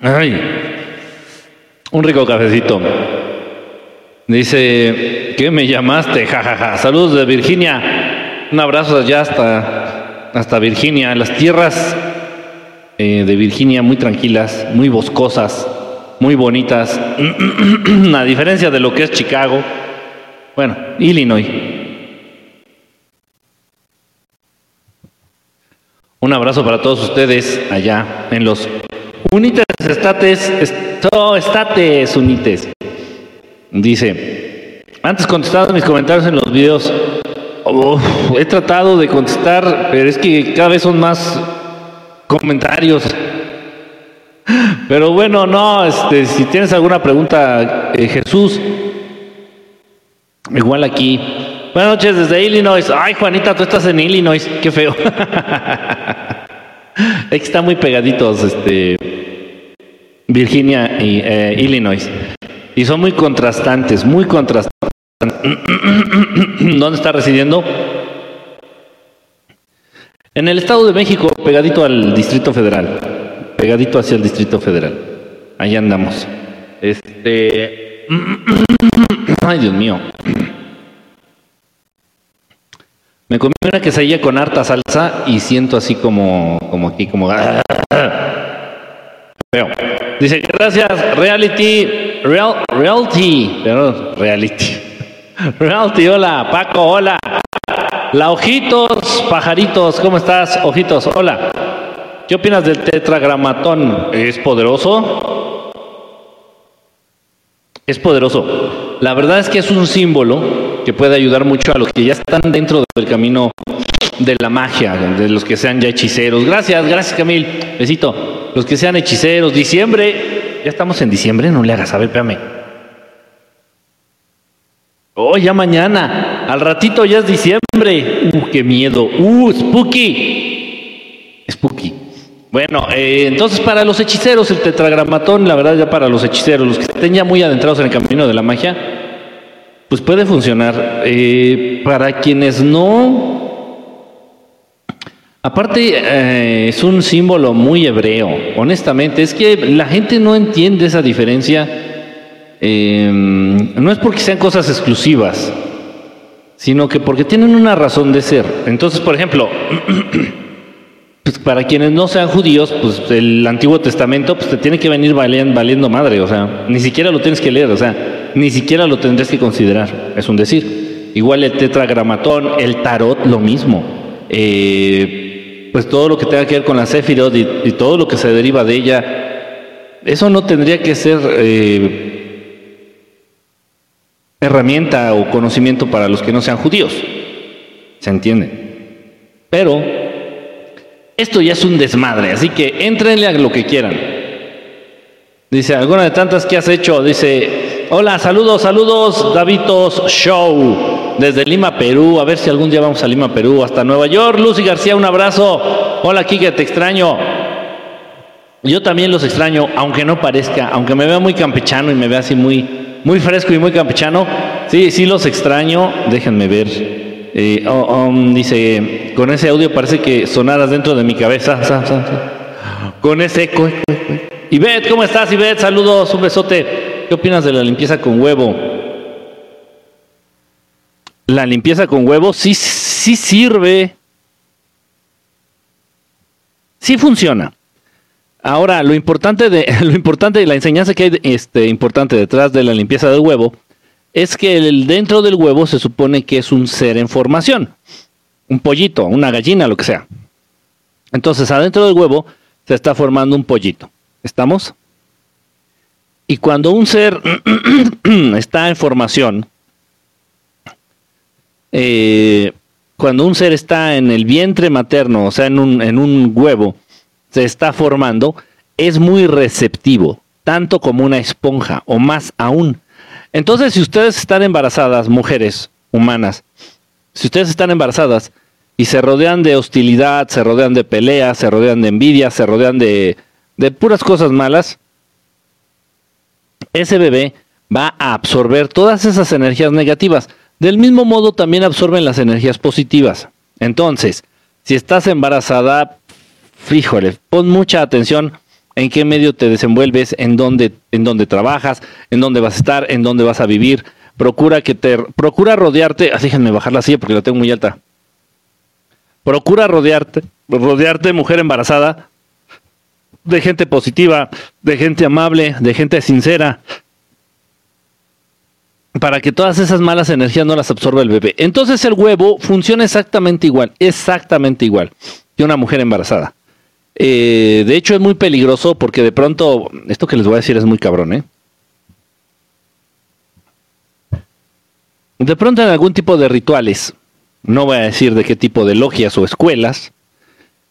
Ay, un rico cafecito. Dice, ¿qué me llamaste? Jajaja. Saludos de Virginia. Un abrazo allá hasta, hasta Virginia. Las tierras eh, de Virginia muy tranquilas, muy boscosas, muy bonitas. A diferencia de lo que es Chicago. Bueno, Illinois. Un abrazo para todos ustedes allá en los Unites Estates, Estates Unites. Dice, antes contestado mis comentarios en los videos, he tratado de contestar, pero es que cada vez son más comentarios. Pero bueno, no, este, si tienes alguna pregunta, eh, Jesús, igual aquí. Buenas noches desde Illinois. Ay, Juanita, tú estás en Illinois, qué feo. es que están muy pegaditos, este, Virginia y eh, Illinois. Y son muy contrastantes, muy contrastantes. ¿Dónde está residiendo? En el Estado de México, pegadito al Distrito Federal. Pegadito hacia el Distrito Federal. Ahí andamos. Este. Ay, Dios mío. Me comí una quesadilla con harta salsa y siento así como, como aquí, como. Feo. Dice, gracias, reality, real, reality, perdón, reality. Reality, hola, Paco, hola. La Ojitos, pajaritos, ¿cómo estás? Ojitos, hola. ¿Qué opinas del tetragramatón? ¿Es poderoso? Es poderoso. La verdad es que es un símbolo que puede ayudar mucho a los que ya están dentro del camino de la magia, de los que sean ya hechiceros. Gracias, gracias Camil. Besito. Los que sean hechiceros, diciembre. Ya estamos en diciembre, no le hagas, a ver, espérame. Oh, ya mañana. Al ratito ya es diciembre. Uh, qué miedo. Uh, spooky. Spooky. Bueno, eh, entonces para los hechiceros, el tetragramatón, la verdad ya para los hechiceros, los que estén ya muy adentrados en el camino de la magia, pues puede funcionar. Eh, para quienes no, Aparte, eh, es un símbolo muy hebreo, honestamente. Es que la gente no entiende esa diferencia. Eh, no es porque sean cosas exclusivas, sino que porque tienen una razón de ser. Entonces, por ejemplo, pues para quienes no sean judíos, pues el Antiguo Testamento pues te tiene que venir valiendo, valiendo madre, o sea, ni siquiera lo tienes que leer, o sea, ni siquiera lo tendrás que considerar, es un decir. Igual el tetragramatón, el tarot, lo mismo. Eh, pues todo lo que tenga que ver con la Sefirot y, todo lo que se deriva de ella, eso no tendría que ser eh, herramienta o conocimiento para los que no sean judíos. ¿Se entiende? Pero esto ya es un desmadre, así que entrenle a lo que quieran. Dice, alguna de tantas que has hecho, dice, hola, saludos, saludos, Davitos Show desde Lima, Perú. A ver si algún día vamos a Lima, Perú, hasta Nueva York. Lucy García, un abrazo. Hola, Kike, te extraño. Yo también los extraño, aunque no parezca, aunque me vea muy campechano y me vea así muy, muy fresco y muy campechano. Sí, sí los extraño. Déjenme ver. Eh, oh, um, dice, con ese audio parece que sonaras dentro de mi cabeza. Con ese eco. Ivette, ¿cómo estás, Ivette? Saludos, un besote. ¿Qué opinas de la limpieza con huevo? La limpieza con huevo sí, sí sirve. Sí funciona. Ahora, lo importante de lo importante la enseñanza que hay este, importante detrás de la limpieza del huevo es que el, dentro del huevo se supone que es un ser en formación, un pollito, una gallina, lo que sea. Entonces, adentro del huevo se está formando un pollito. ¿Estamos? Y cuando un ser está en formación, eh, cuando un ser está en el vientre materno, o sea, en un, en un huevo, se está formando, es muy receptivo, tanto como una esponja, o más aún. Entonces, si ustedes están embarazadas, mujeres humanas, si ustedes están embarazadas y se rodean de hostilidad, se rodean de peleas, se rodean de envidia, se rodean de, de puras cosas malas, ese bebé va a absorber todas esas energías negativas. Del mismo modo también absorben las energías positivas. Entonces, si estás embarazada, fíjole, pon mucha atención en qué medio te desenvuelves, en dónde, en dónde trabajas, en dónde vas a estar, en dónde vas a vivir. Procura que te procura rodearte, ah, déjenme bajar la silla porque la tengo muy alta. Procura rodearte, rodearte mujer embarazada de gente positiva, de gente amable, de gente sincera, para que todas esas malas energías no las absorba el bebé. Entonces el huevo funciona exactamente igual, exactamente igual que una mujer embarazada. Eh, de hecho es muy peligroso porque de pronto, esto que les voy a decir es muy cabrón, ¿eh? De pronto en algún tipo de rituales, no voy a decir de qué tipo de logias o escuelas,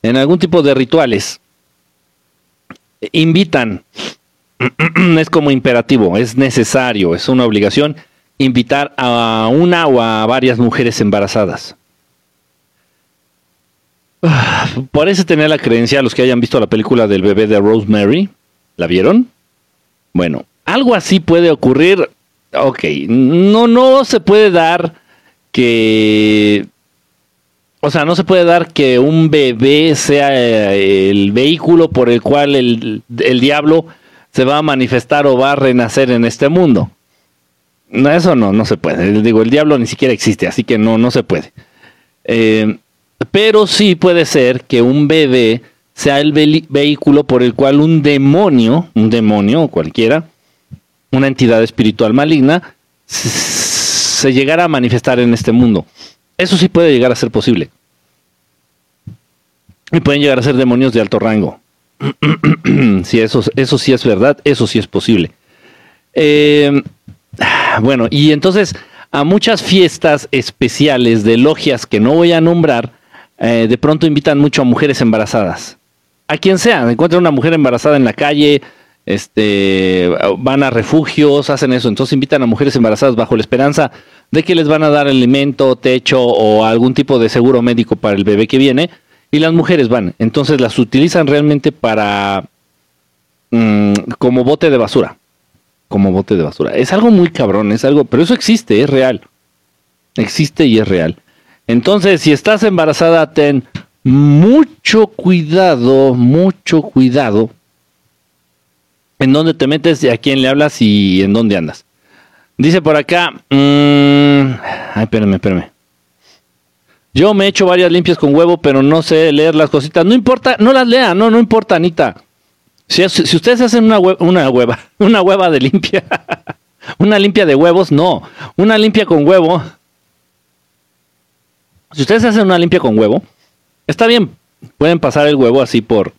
en algún tipo de rituales, invitan, es como imperativo, es necesario, es una obligación invitar a una o a varias mujeres embarazadas. Parece tener la creencia, los que hayan visto la película del bebé de Rosemary, ¿la vieron? Bueno, algo así puede ocurrir. Ok, no, no se puede dar que. O sea, no se puede dar que un bebé sea eh, el vehículo por el cual el, el diablo se va a manifestar o va a renacer en este mundo. No, eso no, no se puede. Digo, el diablo ni siquiera existe, así que no, no se puede. Eh, pero sí puede ser que un bebé sea el vehículo por el cual un demonio, un demonio cualquiera, una entidad espiritual maligna, se llegara a manifestar en este mundo. Eso sí puede llegar a ser posible. Y pueden llegar a ser demonios de alto rango. sí, eso, eso sí es verdad, eso sí es posible. Eh, bueno, y entonces a muchas fiestas especiales de logias que no voy a nombrar, eh, de pronto invitan mucho a mujeres embarazadas. A quien sea, encuentran una mujer embarazada en la calle, este, van a refugios, hacen eso, entonces invitan a mujeres embarazadas bajo la esperanza de que les van a dar alimento, techo o algún tipo de seguro médico para el bebé que viene, y las mujeres van, entonces las utilizan realmente para mm, como bote de basura como bote de basura. Es algo muy cabrón, es algo, pero eso existe, es real. Existe y es real. Entonces, si estás embarazada, ten mucho cuidado, mucho cuidado en dónde te metes y a quién le hablas y en dónde andas. Dice por acá, mmm, ay, espérame, espérame. Yo me he hecho varias limpias con huevo, pero no sé leer las cositas. No importa, no las lea, no, no importa, Anita. Si, ustedes hacen una, una hueva, una hueva de limpia, una limpia de huevos, no, una limpia con huevo. Si ustedes hacen una limpia con huevo, está bien, pueden pasar el huevo así por,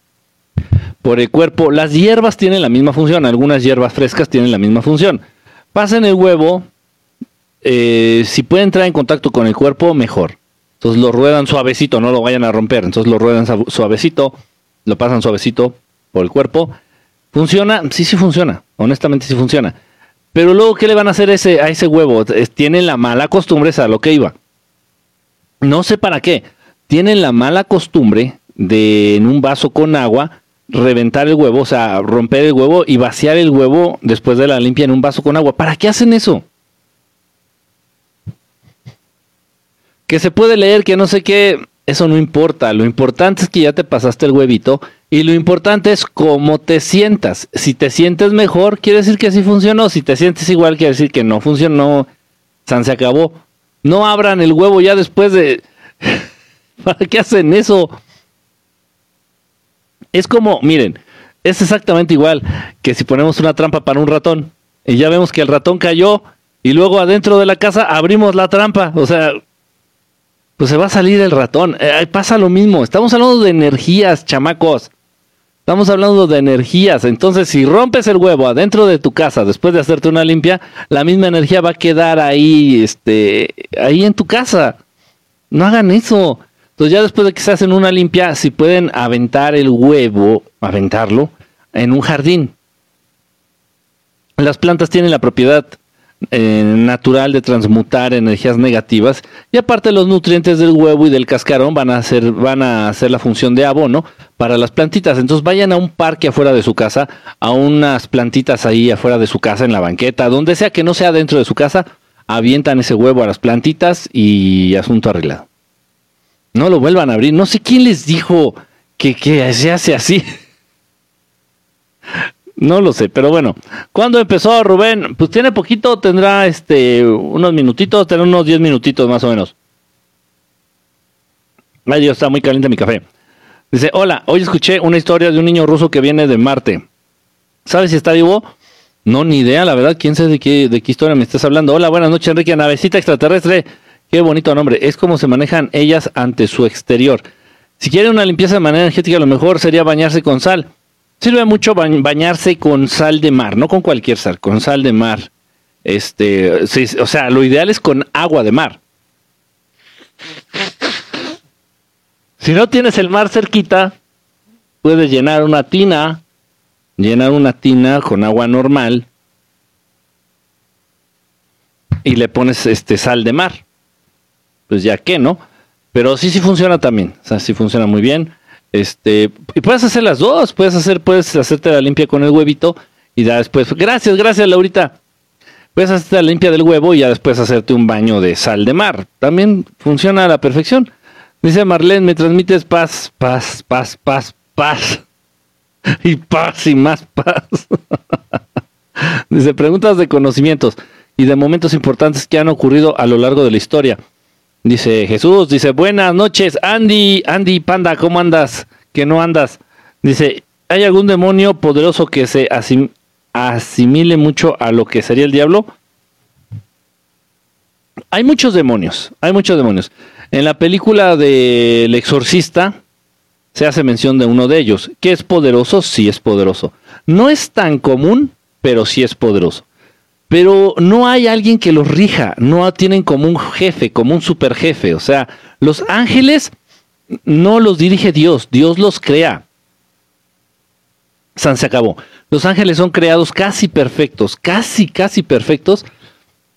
por el cuerpo. Las hierbas tienen la misma función, algunas hierbas frescas tienen la misma función. Pasen el huevo, eh, si pueden entrar en contacto con el cuerpo, mejor. Entonces lo ruedan suavecito, no lo vayan a romper. Entonces lo ruedan suavecito, lo pasan suavecito por el cuerpo. ¿Funciona? Sí, sí funciona. Honestamente sí funciona. Pero luego, ¿qué le van a hacer ese, a ese huevo? Tienen la mala costumbre, es a lo que iba. No sé para qué. Tienen la mala costumbre de en un vaso con agua reventar el huevo, o sea, romper el huevo y vaciar el huevo después de la limpia en un vaso con agua. ¿Para qué hacen eso? Que se puede leer que no sé qué, eso no importa. Lo importante es que ya te pasaste el huevito y lo importante es cómo te sientas. Si te sientes mejor, quiere decir que sí funcionó. Si te sientes igual, quiere decir que no funcionó. San se acabó. No abran el huevo ya después de... ¿Para qué hacen eso? Es como, miren, es exactamente igual que si ponemos una trampa para un ratón y ya vemos que el ratón cayó y luego adentro de la casa abrimos la trampa. O sea, pues se va a salir el ratón. Eh, pasa lo mismo. Estamos hablando de energías, chamacos. Estamos hablando de energías. Entonces, si rompes el huevo adentro de tu casa después de hacerte una limpia, la misma energía va a quedar ahí, este, ahí en tu casa. No hagan eso. Entonces, ya después de que se hacen una limpia, si pueden aventar el huevo, aventarlo en un jardín. Las plantas tienen la propiedad eh, natural de transmutar energías negativas. Y aparte los nutrientes del huevo y del cascarón van a hacer van a hacer la función de abono para las plantitas. Entonces vayan a un parque afuera de su casa a unas plantitas ahí afuera de su casa en la banqueta donde sea que no sea dentro de su casa avientan ese huevo a las plantitas y asunto arreglado. No lo vuelvan a abrir. No sé quién les dijo que, que se hace así No lo sé, pero bueno. ¿Cuándo empezó Rubén? Pues tiene poquito, tendrá este unos minutitos, tendrá unos 10 minutitos más o menos. Ay Dios, está muy caliente mi café. Dice, hola, hoy escuché una historia de un niño ruso que viene de Marte. ¿Sabes si está vivo? No, ni idea, la verdad, quién sabe de qué, de qué historia me estás hablando. Hola, buenas noches, Enrique, navecita extraterrestre. Qué bonito nombre. Es como se manejan ellas ante su exterior. Si quiere una limpieza de manera energética, lo mejor sería bañarse con sal. Sirve mucho bañarse con sal de mar, no con cualquier sal, con sal de mar. Este, o sea, lo ideal es con agua de mar. Si no tienes el mar cerquita, puedes llenar una tina, llenar una tina con agua normal y le pones este sal de mar. Pues ya que, ¿no? Pero sí, sí funciona también. O sea, sí funciona muy bien. Este, y puedes hacer las dos, puedes hacer, puedes hacerte la limpia con el huevito y ya después, gracias, gracias Laurita. Puedes hacerte la limpia del huevo y ya después hacerte un baño de sal de mar. También funciona a la perfección. Dice Marlene, me transmites paz, paz, paz, paz, paz. Y paz y más paz. Dice, preguntas de conocimientos y de momentos importantes que han ocurrido a lo largo de la historia. Dice Jesús, dice, buenas noches, Andy, Andy Panda, ¿cómo andas? Que no andas. Dice, ¿hay algún demonio poderoso que se asimile mucho a lo que sería el diablo? Hay muchos demonios, hay muchos demonios. En la película del exorcista se hace mención de uno de ellos. ¿Que es poderoso? Sí es poderoso. No es tan común, pero sí es poderoso. Pero no hay alguien que los rija, no tienen como un jefe, como un super jefe. O sea, los ángeles no los dirige Dios, Dios los crea. San se acabó. Los ángeles son creados casi perfectos, casi, casi perfectos,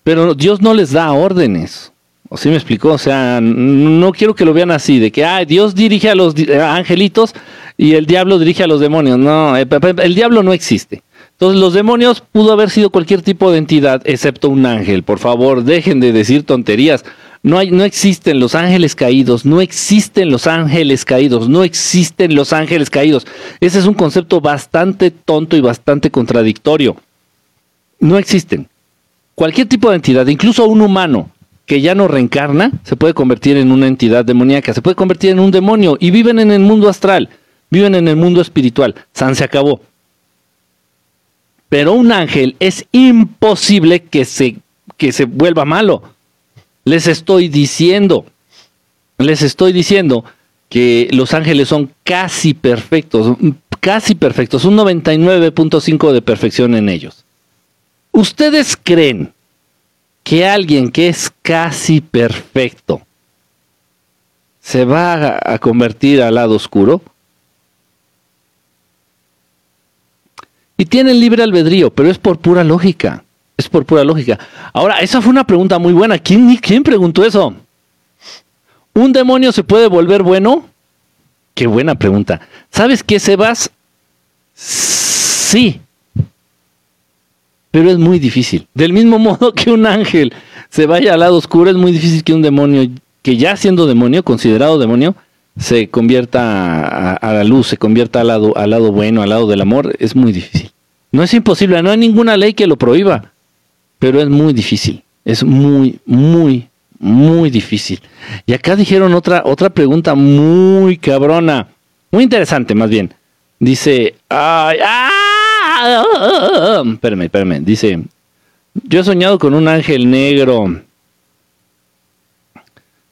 pero Dios no les da órdenes. ¿O sí me explicó? O sea, no quiero que lo vean así, de que ah, Dios dirige a los angelitos y el diablo dirige a los demonios. No, eh, el, diablo no existe. Entonces, los demonios pudo haber sido cualquier tipo de entidad, excepto un ángel. Por favor, dejen de decir tonterías. No, hay, no existen los ángeles caídos, no existen los ángeles caídos, no existen los ángeles caídos. Ese es un concepto bastante tonto y bastante contradictorio. No existen. Cualquier tipo de entidad, incluso un humano, que ya no reencarna, se puede convertir en una entidad demoníaca, se puede convertir en un demonio y viven en el mundo astral, viven en el mundo espiritual. San se acabó. Pero un ángel es imposible que se, que se vuelva malo. Les estoy diciendo, les estoy diciendo que los ángeles son casi perfectos, casi perfectos, un 99.5 de perfección en ellos. ¿Ustedes creen que alguien que es casi perfecto se va a, convertir al lado oscuro? Y tienen libre albedrío, pero es por pura lógica. Es por pura lógica. Ahora, esa fue una pregunta muy buena. ¿Quién, quién preguntó eso? ¿Un demonio se puede volver bueno? Qué buena pregunta. ¿Sabes qué, Sebas? Sí, pero es muy difícil. Del mismo modo que un ángel se vaya al lado oscuro, es muy difícil que un demonio, que ya siendo demonio, considerado demonio, se convierta a, la luz, se convierta al lado, al lado bueno, al lado del amor, es muy difícil. No es imposible, no hay ninguna ley que lo prohíba, pero es muy difícil. Es muy, muy, muy difícil. Y acá dijeron otra, otra pregunta muy cabrona, muy interesante más bien. Dice, ay, ¡ah! Espérame, espérame. Dice, yo he soñado con un ángel negro.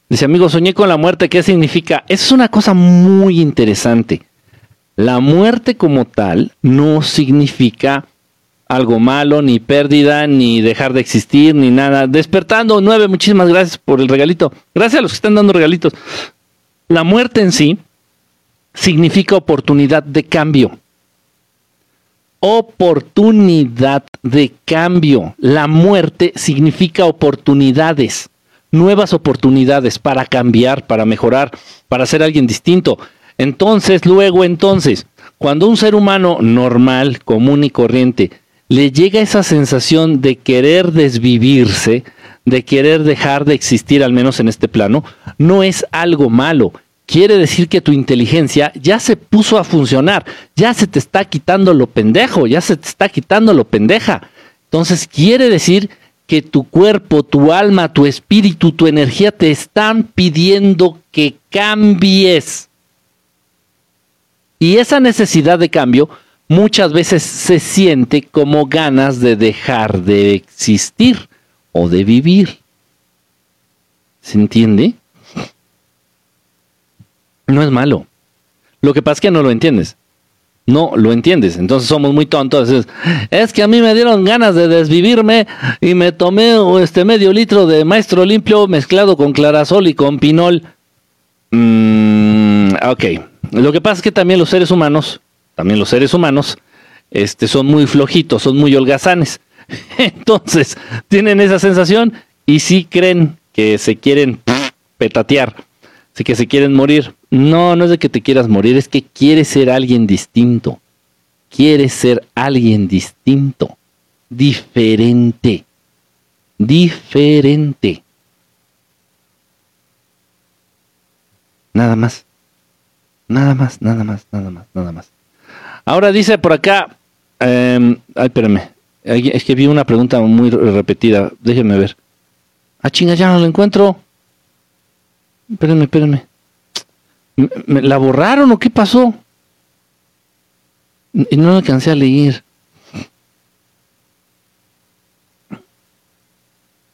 Dice, amigo, soñé con la muerte. ¿Qué significa? es una cosa muy interesante. La muerte como tal no significa algo malo, ni pérdida, ni dejar de existir, ni nada. Despertando, nueve, muchísimas gracias por el regalito. Gracias a los que están dando regalitos. La muerte en sí significa oportunidad de cambio oportunidad de cambio. La muerte significa oportunidades, nuevas oportunidades para cambiar, para mejorar, para ser alguien distinto. Entonces, luego, entonces, cuando un ser humano normal, común y corriente, le llega esa sensación de querer desvivirse, de querer dejar de existir, al menos en este plano, no es algo malo. quiere decir que tu inteligencia ya se puso a funcionar, ya se te está quitando lo pendejo, ya se te está quitando lo pendeja. Entonces quiere decir que tu cuerpo, tu alma, tu espíritu, tu energía te están pidiendo que cambies. Y esa necesidad de cambio muchas veces se siente como ganas de dejar de existir o de vivir. ¿Se entiende? No es malo. Lo que pasa es que no lo entiendes. No lo entiendes. Entonces somos muy tontos. Es, que a mí me dieron ganas de desvivirme y me tomé este medio litro de maestro limpio mezclado con clarasol y con pinol. Mm, ok. Lo que pasa es que también los seres humanos, también los seres humanos, este, son muy flojitos, son muy holgazanes. Entonces, tienen esa sensación y sí creen que se quieren petatear, sí que se quieren morir. No, no es de que te quieras morir, es que quieres ser alguien distinto. Quieres ser alguien distinto, diferente, diferente. Nada más. Nada más, nada más, nada más, nada más. Ahora dice por acá, em, ay, espérame, es que vi una pregunta muy repetida, déjenme ver. Ah, chinga, ya no lo encuentro. Espérenme, espérenme. ¿La borraron o qué pasó? Y no alcancé a leer.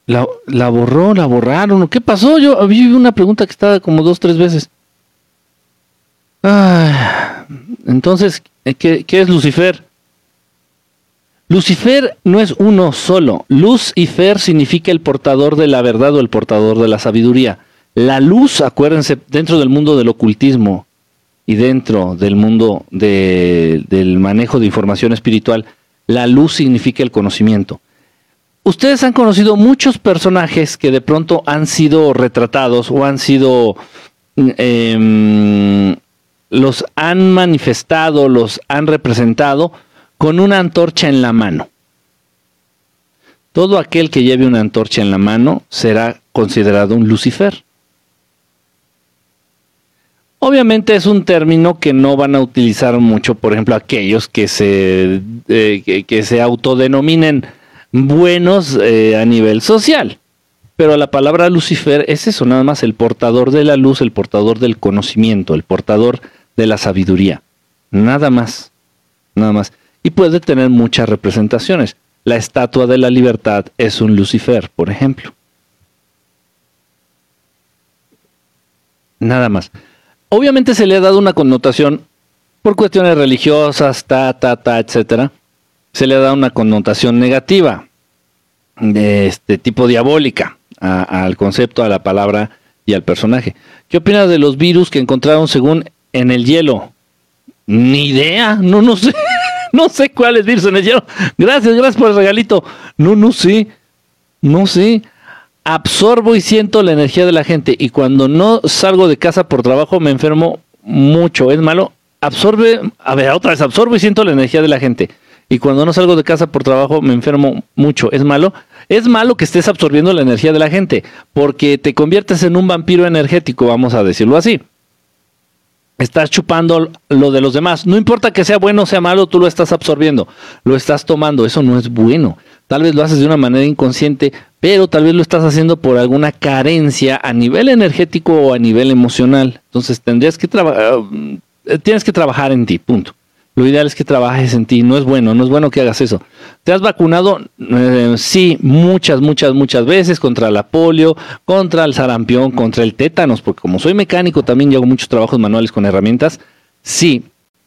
La, la, borró, la borraron, ¿o qué pasó? Yo vi una pregunta que estaba como dos, tres veces. entonces, ¿qué, ¿qué, es Lucifer? Lucifer no es uno solo. Luz y Fer significa el portador de la verdad o el portador de la sabiduría. La luz, acuérdense, dentro del mundo del ocultismo y dentro del mundo del manejo de información espiritual, la luz significa el conocimiento. Ustedes han conocido muchos personajes que de pronto han sido retratados o han sido, em, los han manifestado, los han representado con una antorcha en la mano. Todo aquel que lleve una antorcha en la mano será considerado un Lucifer. Obviamente es un término que no van a utilizar mucho, por ejemplo, aquellos que se, eh, que, se autodenominen buenos eh, a nivel social. Pero la palabra Lucifer es eso, nada más el portador de la luz, el portador del conocimiento, el portador de la sabiduría. Nada más, nada más. Y puede tener muchas representaciones. La estatua de la libertad es un Lucifer, por ejemplo. Nada más. Obviamente se le ha dado una connotación por cuestiones religiosas, ta, ta, ta, etcétera. Se le ha dado una connotación negativa, de este tipo diabólica, al concepto, a la palabra y al personaje. ¿Qué opinas de los virus que encontraron según en el hielo? Ni idea, no, no sé, no sé cuáles virus en el hielo. Gracias, gracias por el regalito. No, no sé, no sé absorbo y siento la energía de la gente y cuando no salgo de casa por trabajo me enfermo mucho. ¿Es malo? Absorbe, a ver, otra vez, absorbo y siento la energía de la gente. Y cuando no salgo de casa por trabajo me enfermo mucho. ¿Es malo? Es malo que estés absorbiendo la energía de la gente, porque te conviertes en un vampiro energético, vamos a decirlo así. Estás chupando lo de los demás. No importa que sea bueno o sea malo, tú lo estás absorbiendo, lo estás tomando. Eso no es bueno. Tal vez lo haces de una manera inconsciente, pero tal vez lo estás haciendo por alguna carencia a nivel energético o a nivel emocional. Entonces tendrías que trabajar, eh, tienes que trabajar en ti, punto. Lo ideal es que trabajes en ti, no es bueno, no es bueno que hagas eso. ¿Te has vacunado? Eh, sí, muchas, muchas, muchas veces contra la polio, contra el sarampión, contra el tétanos, porque como soy mecánico también hago muchos trabajos manuales con herramientas. Sí,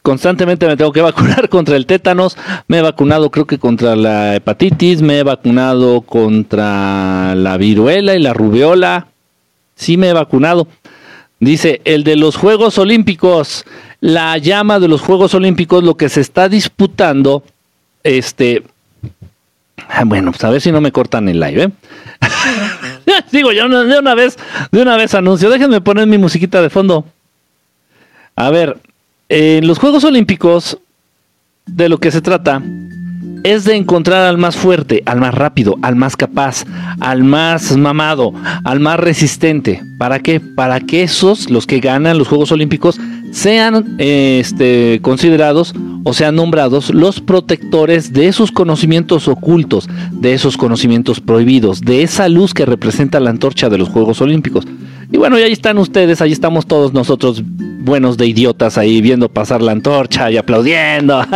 constantemente me tengo que vacunar contra el tétanos, me he vacunado creo que contra la hepatitis, me he vacunado contra la viruela y la rubiola, sí me he vacunado. Dice, el de los Juegos Olímpicos, la llama de los Juegos Olímpicos, lo que se está disputando, este, ah, bueno, pues a ver si no me cortan el live, ¿eh? Digo, yo de una vez, de una vez anuncio, déjenme poner mi musiquita de fondo. A ver, en los Juegos Olímpicos, de lo que se trata es de encontrar al más fuerte, al más rápido, al más capaz, al más mamado, al más resistente. ¿Para qué? Para que esos, los que ganan los Juegos Olímpicos, sean este, considerados o sean nombrados los protectores de esos conocimientos ocultos, de esos conocimientos prohibidos, de esa luz que representa la antorcha de los Juegos Olímpicos. Y bueno, y ahí están ustedes, ahí estamos todos nosotros buenos de idiotas ahí viendo pasar la antorcha y aplaudiendo.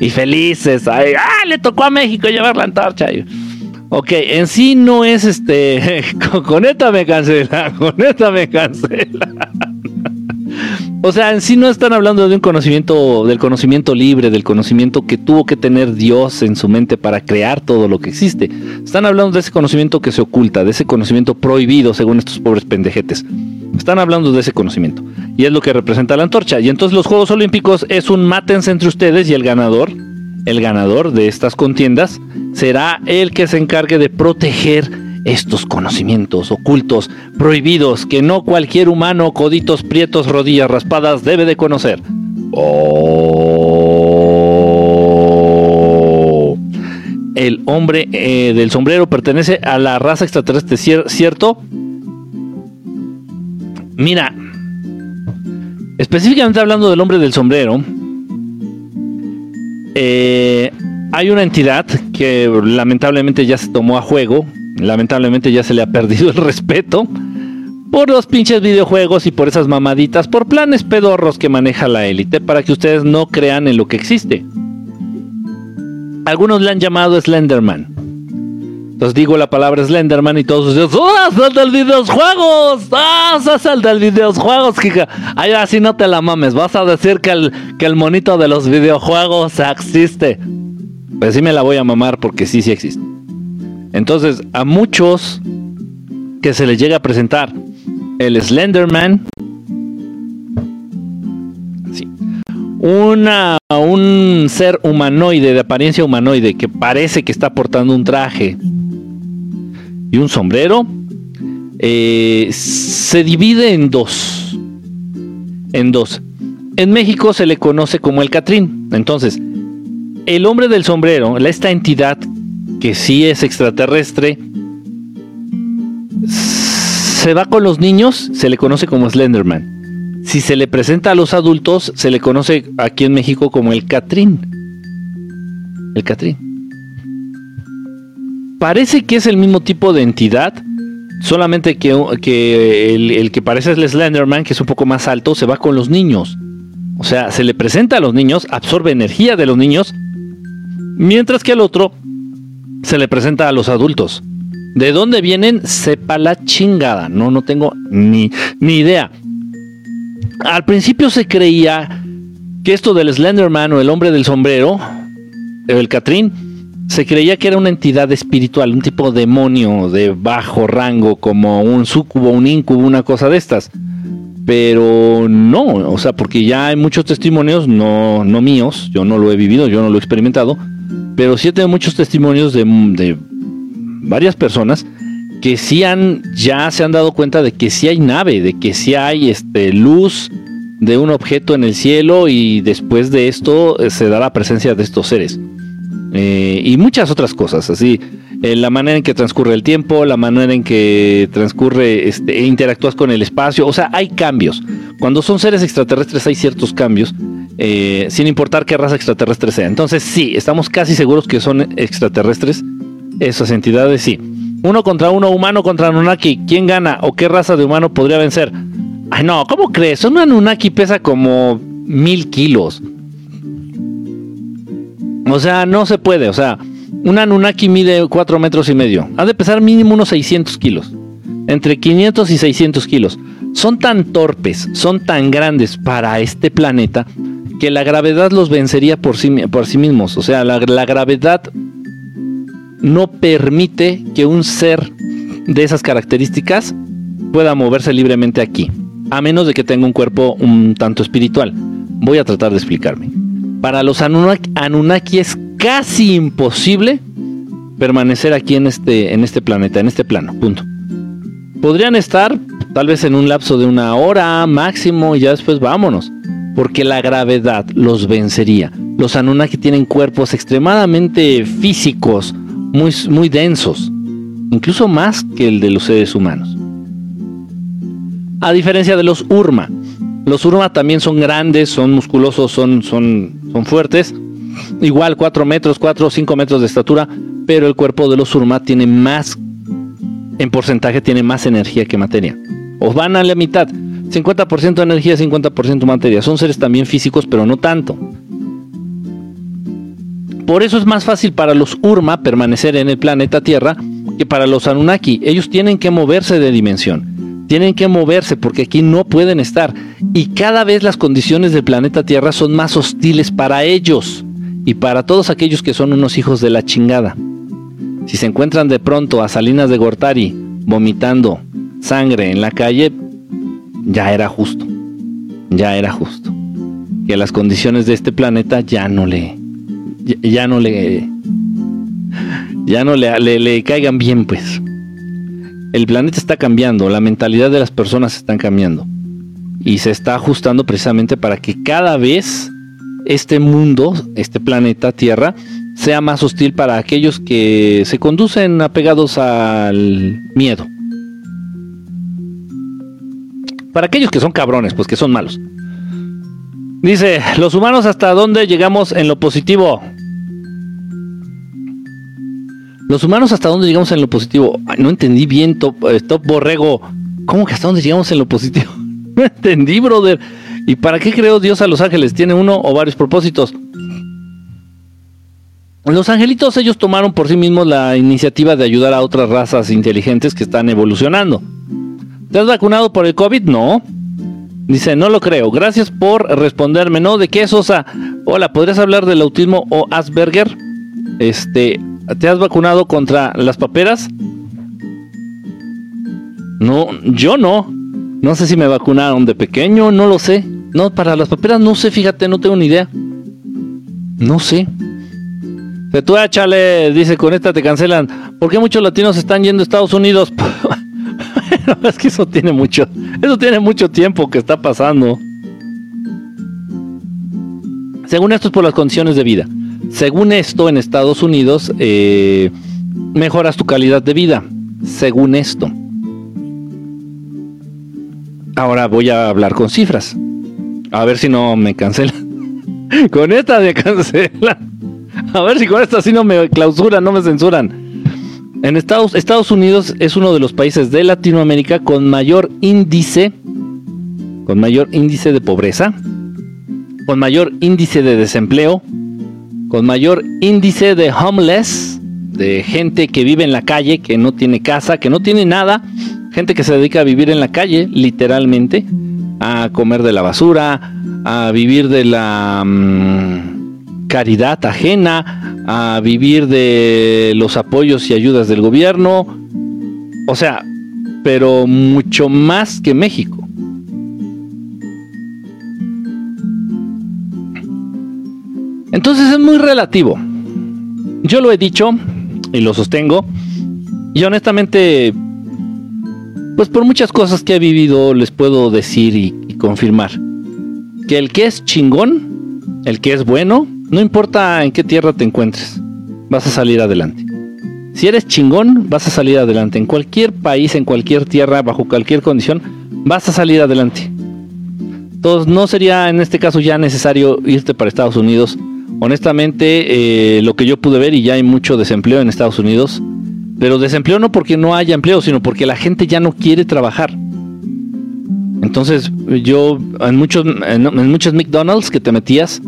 y felices. Ahí, ¡Ah! Le tocó a México llevar la antorcha. Ok, en sí no es este. con esta me cancela, con esta me cancela. O sea, en sí no están hablando de un conocimiento, del conocimiento libre, del conocimiento que tuvo que tener Dios en su mente para crear todo lo que existe. Están hablando de ese conocimiento que se oculta, de ese conocimiento prohibido según estos pobres pendejetes. Están hablando de ese conocimiento. Y es lo que representa la antorcha. Y entonces los Juegos Olímpicos es un mátense entre ustedes y el ganador, el ganador de estas contiendas, será el que se encargue de proteger estos conocimientos ocultos, prohibidos, que no cualquier humano, coditos prietos, rodillas raspadas, debe de conocer. Oh. El hombre eh, del sombrero pertenece a la raza extraterrestre, ¿cierto? Mira, específicamente hablando del hombre del sombrero, eh, hay una entidad que lamentablemente ya se tomó a juego, Lamentablemente ya se le ha perdido el respeto por los pinches videojuegos y por esas mamaditas, por planes pedorros que maneja la élite para que ustedes no crean en lo que existe. Algunos le han llamado Slenderman. Entonces digo la palabra Slenderman y todos ustedes, ¡Oh, sal del videojuegos! ¡Ah, sal del videojuegos, hija! Ay, así no te la mames, vas a decir que el, que el monito de los videojuegos existe. Pues sí me la voy a mamar porque sí, sí existe. Entonces, a muchos que se les llega a presentar el Slenderman, una, un ser humanoide, de apariencia humanoide, que parece que está portando un traje y un sombrero, eh, se divide en dos. En dos. En México se le conoce como el Catrín. Entonces, el hombre del sombrero, esta entidad que sí es extraterrestre, se va con los niños, se le conoce como Slenderman. Si se le presenta a los adultos, se le conoce aquí en México como el Catrín. El Catrín. Parece que es el mismo tipo de entidad, solamente que, el, el, que parece el Slenderman, que es un poco más alto, se va con los niños. O sea, se le presenta a los niños, absorbe energía de los niños, mientras que al otro se le presenta a los adultos. ¿De dónde vienen? Sepa la chingada. No, no tengo ni, ni idea. Al principio se creía que esto del Slenderman o el hombre del sombrero, el Catrín, se creía que era una entidad espiritual, un tipo de demonio de bajo rango, como un sucubo, un incubo, una cosa de estas. Pero no, o sea, porque ya hay muchos testimonios, no, no míos, yo no lo he vivido, yo no lo he experimentado, pero sí tengo muchos testimonios de, varias personas que sí han, ya se han dado cuenta de que sí hay nave, de que sí hay este, luz de un objeto en el cielo y después de esto eh, se da la presencia de estos seres. Eh, y muchas otras cosas, así, eh, la manera en que transcurre el tiempo, la manera en que transcurre, este, e interactúas con el espacio, o sea, hay cambios. Cuando son seres extraterrestres hay ciertos cambios eh, sin importar qué raza extraterrestre sea. Entonces sí, estamos casi seguros que son extraterrestres. Esas entidades sí. Uno contra uno, humano contra Anunnaki. ¿Quién gana o qué raza de humano podría vencer? Ay no, ¿cómo crees? Un Anunnaki pesa como mil kilos. O sea, no se puede. O sea, un Anunnaki mide cuatro metros y medio. Ha de pesar mínimo unos 600 kilos. Entre 500 y 600 kilos. Son tan torpes, son tan grandes para este planeta que la gravedad los vencería por sí, por sí mismos. O sea, la, gravedad no permite que un ser de esas características pueda moverse libremente aquí, a menos de que tenga un cuerpo un tanto espiritual. Voy a tratar de explicarme. Para los Anunnaki, es casi imposible permanecer aquí en este, en este planeta, en este plano, punto. Podrían estar tal vez en un lapso de una hora máximo y ya después vámonos porque la gravedad los vencería. Los Anunnaki tienen cuerpos extremadamente físicos, muy, muy densos, incluso más que el de los seres humanos. A diferencia de los Urma, los Urma también son grandes, son musculosos, son, son, son fuertes, igual 4 metros, 4 o 5 metros de estatura, pero el cuerpo de los Urma tiene más, en porcentaje, tiene más energía que materia. O van a la mitad, 50% energía, 50% materia. Son seres también físicos, pero no tanto. Por eso es más fácil para los Urma permanecer en el planeta Tierra que para los Anunnaki. Ellos tienen que moverse de dimensión. Tienen que moverse porque aquí no pueden estar. Y cada vez las condiciones del planeta Tierra son más hostiles para ellos y para todos aquellos que son unos hijos de la chingada. Si se encuentran de pronto a Salinas de Gortari vomitando sangre en la calle, ya era justo. Ya era justo. Que las condiciones de este planeta ya no le. Ya, no le. Ya no le, le, caigan bien, pues. El planeta está cambiando, la mentalidad de las personas está cambiando. Y se está ajustando precisamente para que cada vez este mundo, este planeta Tierra, sea más hostil para aquellos que se conducen apegados al miedo. Para aquellos que son cabrones, pues que son malos. Dice, los humanos hasta dónde llegamos en lo positivo. Los humanos hasta dónde llegamos en lo positivo. no entendí bien, top, eh, top, Borrego. ¿Cómo que hasta dónde llegamos en lo positivo? no entendí, brother. ¿Y para qué creó Dios a los ángeles? ¿Tiene uno o varios propósitos? Los angelitos ellos tomaron por sí mismos la iniciativa de ayudar a otras razas inteligentes que están evolucionando. ¿Te has vacunado por el COVID? No. Dice, no lo creo. Gracias por responderme. ¿No? ¿De qué es Osa? Hola, ¿podrías hablar del autismo o Asperger? Este, ¿te has vacunado contra las paperas? No, yo no. No sé si me vacunaron de pequeño, no lo sé. No, para las paperas no sé, fíjate, no tengo ni idea. No sé. Se tú échale, dice, con esta te cancelan. ¿Por qué muchos latinos están yendo a Estados Unidos? es que eso tiene mucho, eso tiene mucho tiempo que está pasando. Según esto es por las condiciones de vida. Según esto, en Estados Unidos eh, mejoras tu calidad de vida. Según esto. Ahora voy a hablar con cifras. A ver si no me cancelan. con esta me cancelan. A ver si con esta sí no me clausuran, no me censuran. En Estados, Unidos es uno de los países de Latinoamérica con mayor índice, con mayor índice de pobreza, con mayor índice de desempleo, con mayor índice de homeless, de gente que vive en la calle, que no tiene casa, que no tiene nada, gente que se dedica a vivir en la calle, literalmente, a comer de la basura, a vivir de la mm, caridad ajena, a vivir de los apoyos y ayudas del gobierno. O sea, pero mucho más que México. Entonces es muy relativo. Yo lo he dicho y lo sostengo. Y honestamente, pues por muchas cosas que he vivido les puedo decir y, y confirmar que el que es chingón, el que es bueno, no importa en qué tierra te encuentres, vas a salir adelante. Si eres chingón, vas a salir adelante. En cualquier país, en cualquier tierra, bajo cualquier condición, vas a salir adelante. Entonces, no sería en este caso ya necesario irte para Estados Unidos. Honestamente, eh, lo que yo pude ver, y ya hay mucho desempleo en Estados Unidos, pero desempleo no porque no haya empleo, sino porque la gente ya no quiere trabajar. Entonces, yo en muchos, en muchos McDonald's que te metías,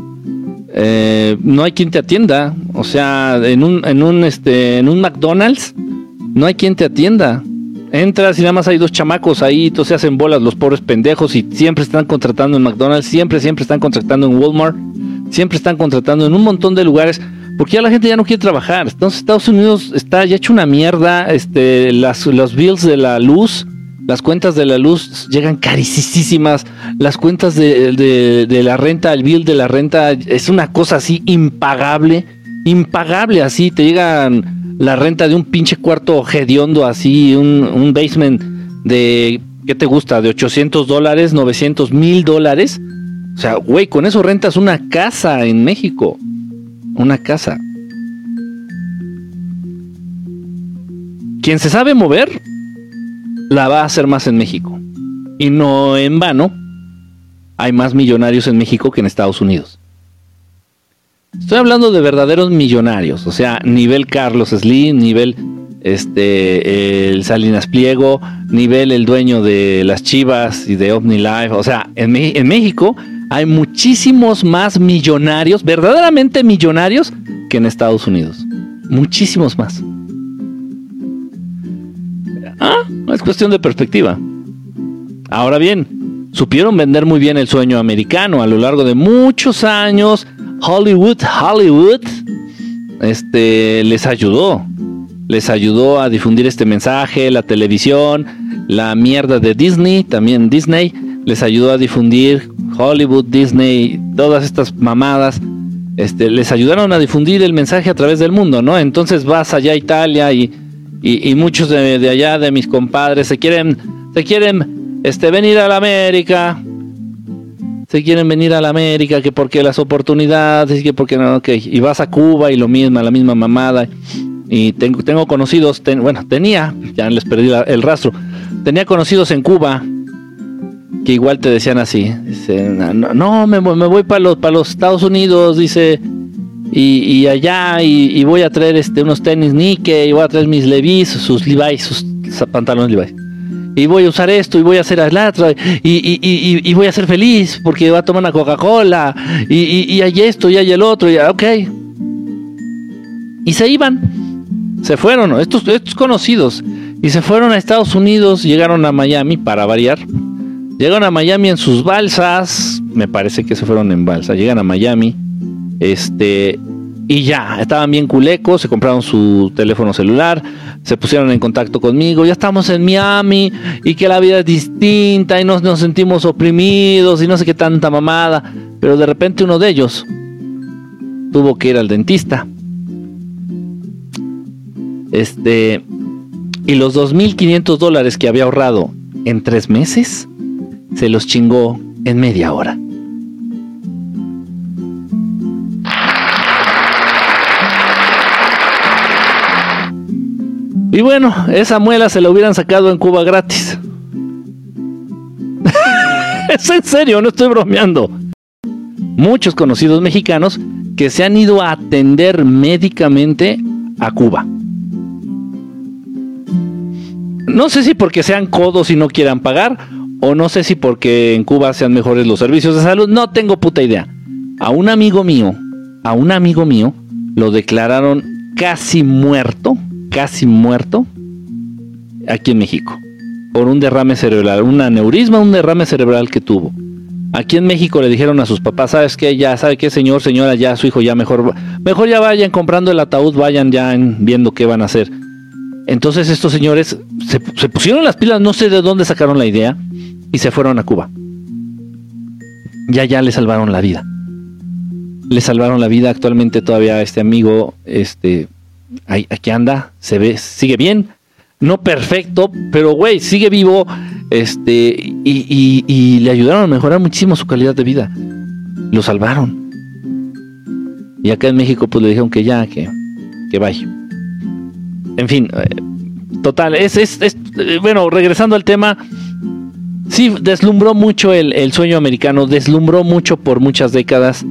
eh, no hay quien te atienda. O sea, en un, en un, este, en un McDonald's no hay quien te atienda. Entras y nada más hay dos chamacos ahí, todos se hacen bolas los pobres pendejos y siempre están contratando en McDonald's, siempre, siempre están contratando en Walmart, siempre están contratando en un montón de lugares, porque ya la gente ya no quiere trabajar. Entonces Estados Unidos está ya hecho una mierda, este, las, los bills de la luz, las cuentas de la luz llegan carísimas. Las cuentas de, la renta, el bill de la renta es una cosa así impagable. Impagable así. Te llegan la renta de un pinche cuarto hediondo así, un, basement de, ¿qué te gusta? De 800 dólares, 900 mil dólares. O sea, güey, con eso rentas una casa en México. Una casa. Quien se sabe mover, la va a hacer más en México. Y no en vano, hay más millonarios en México que en Estados Unidos. Estoy hablando de verdaderos millonarios, o sea, nivel Carlos Slim, nivel este el Salinas Pliego, nivel el dueño de las Chivas y de OmniLife, o sea, en, en México hay muchísimos más millonarios, verdaderamente millonarios, que en Estados Unidos. Muchísimos más. Ah, es cuestión de perspectiva. Ahora bien, supieron vender muy bien el sueño americano a lo largo de muchos años. Hollywood, Hollywood, este, les ayudó. Les ayudó a difundir este mensaje, la televisión, la mierda de Disney, también Disney, les ayudó a difundir Hollywood, Disney, todas estas mamadas. Este, les ayudaron a difundir el mensaje a través del mundo, ¿no? Entonces vas allá a Italia y, y, muchos de, allá, de mis compadres, se quieren, se quieren este, venir a la América, se quieren venir a la América, que porque las oportunidades, que porque no, ok, y vas a Cuba y lo mismo, la misma mamada. Y tengo, tengo conocidos, bueno, tenía, ya les perdí el rastro, tenía conocidos en Cuba que igual te decían así, dice, no, me, me, voy para los Estados Unidos, dice, y, allá, y, voy a traer este, unos tenis Nike, y voy a traer mis Levi's, sus Levi's, sus pantalones Levi's. Y voy a usar esto y voy a hacer aslatra y, y, voy a ser feliz porque va a tomar una Coca-Cola y, hay esto y hay el otro y ok. Y se iban. Se fueron estos, estos conocidos. Y se fueron a Estados Unidos llegaron a Miami para variar. Llegaron a Miami en sus balsas me parece que se fueron en balsa llegan a Miami este y ya, estaban bien culecos, se compraron su teléfono celular, se pusieron en contacto conmigo, ya estamos en Miami y que la vida es distinta y nos, nos sentimos oprimidos y no sé qué tanta mamada. Pero de repente uno de ellos tuvo que ir al dentista. Este, y los 2.500 dólares que había ahorrado en tres meses, se los chingó en media hora. Y bueno, esa muela se la hubieran sacado en Cuba gratis. es en serio, no estoy bromeando. Muchos conocidos mexicanos que se han ido a atender médicamente a Cuba. No sé si porque sean codos y no quieran pagar, o no sé si porque en Cuba sean mejores los servicios de salud, no tengo puta idea. A un amigo mío, a un amigo mío, lo declararon casi muerto casi muerto aquí en México por un derrame cerebral, un aneurisma, un derrame cerebral que tuvo. Aquí en México le dijeron a sus papás, ¿sabes qué? Ya, ¿sabe qué, señor, señora? Ya, su hijo ya mejor, mejor ya vayan comprando el ataúd, vayan ya viendo qué van a hacer. Entonces estos señores se, se pusieron las pilas, no sé de dónde sacaron la idea, y se fueron a Cuba. Ya, ya le salvaron la vida. Le salvaron la vida actualmente todavía este amigo, este, aquí anda, se ve, sigue bien, no perfecto, pero güey, sigue vivo, este, y, le ayudaron a mejorar muchísimo su calidad de vida. Lo salvaron. Y acá en México, pues le dijeron que ya, que, que vaya. En fin, eh, total, es, es, es, eh, bueno, regresando al tema, sí, deslumbró mucho el, el sueño americano, deslumbró mucho por muchas décadas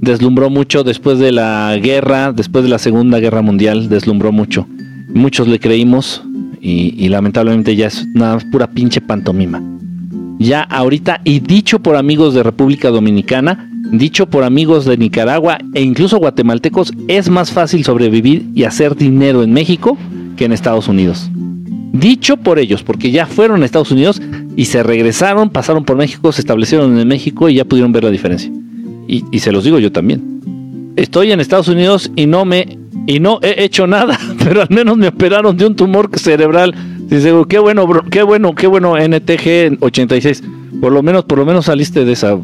deslumbró mucho después de la guerra, después de la Segunda Guerra Mundial, deslumbró mucho. Muchos le creímos y, lamentablemente ya es una pura pinche pantomima. Ya ahorita, y dicho por amigos de República Dominicana, dicho por amigos de Nicaragua e incluso guatemaltecos, es más fácil sobrevivir y hacer dinero en México que en Estados Unidos. Dicho por ellos, porque ya fueron a Estados Unidos y se regresaron, pasaron por México, se establecieron en México y ya pudieron ver la diferencia y, se los digo yo también. Estoy en Estados Unidos y no me y no he hecho nada, pero al menos me operaron de un tumor cerebral. Dice, qué bueno, qué bueno, qué bueno NTG 86. Por lo menos, por lo menos saliste de esa.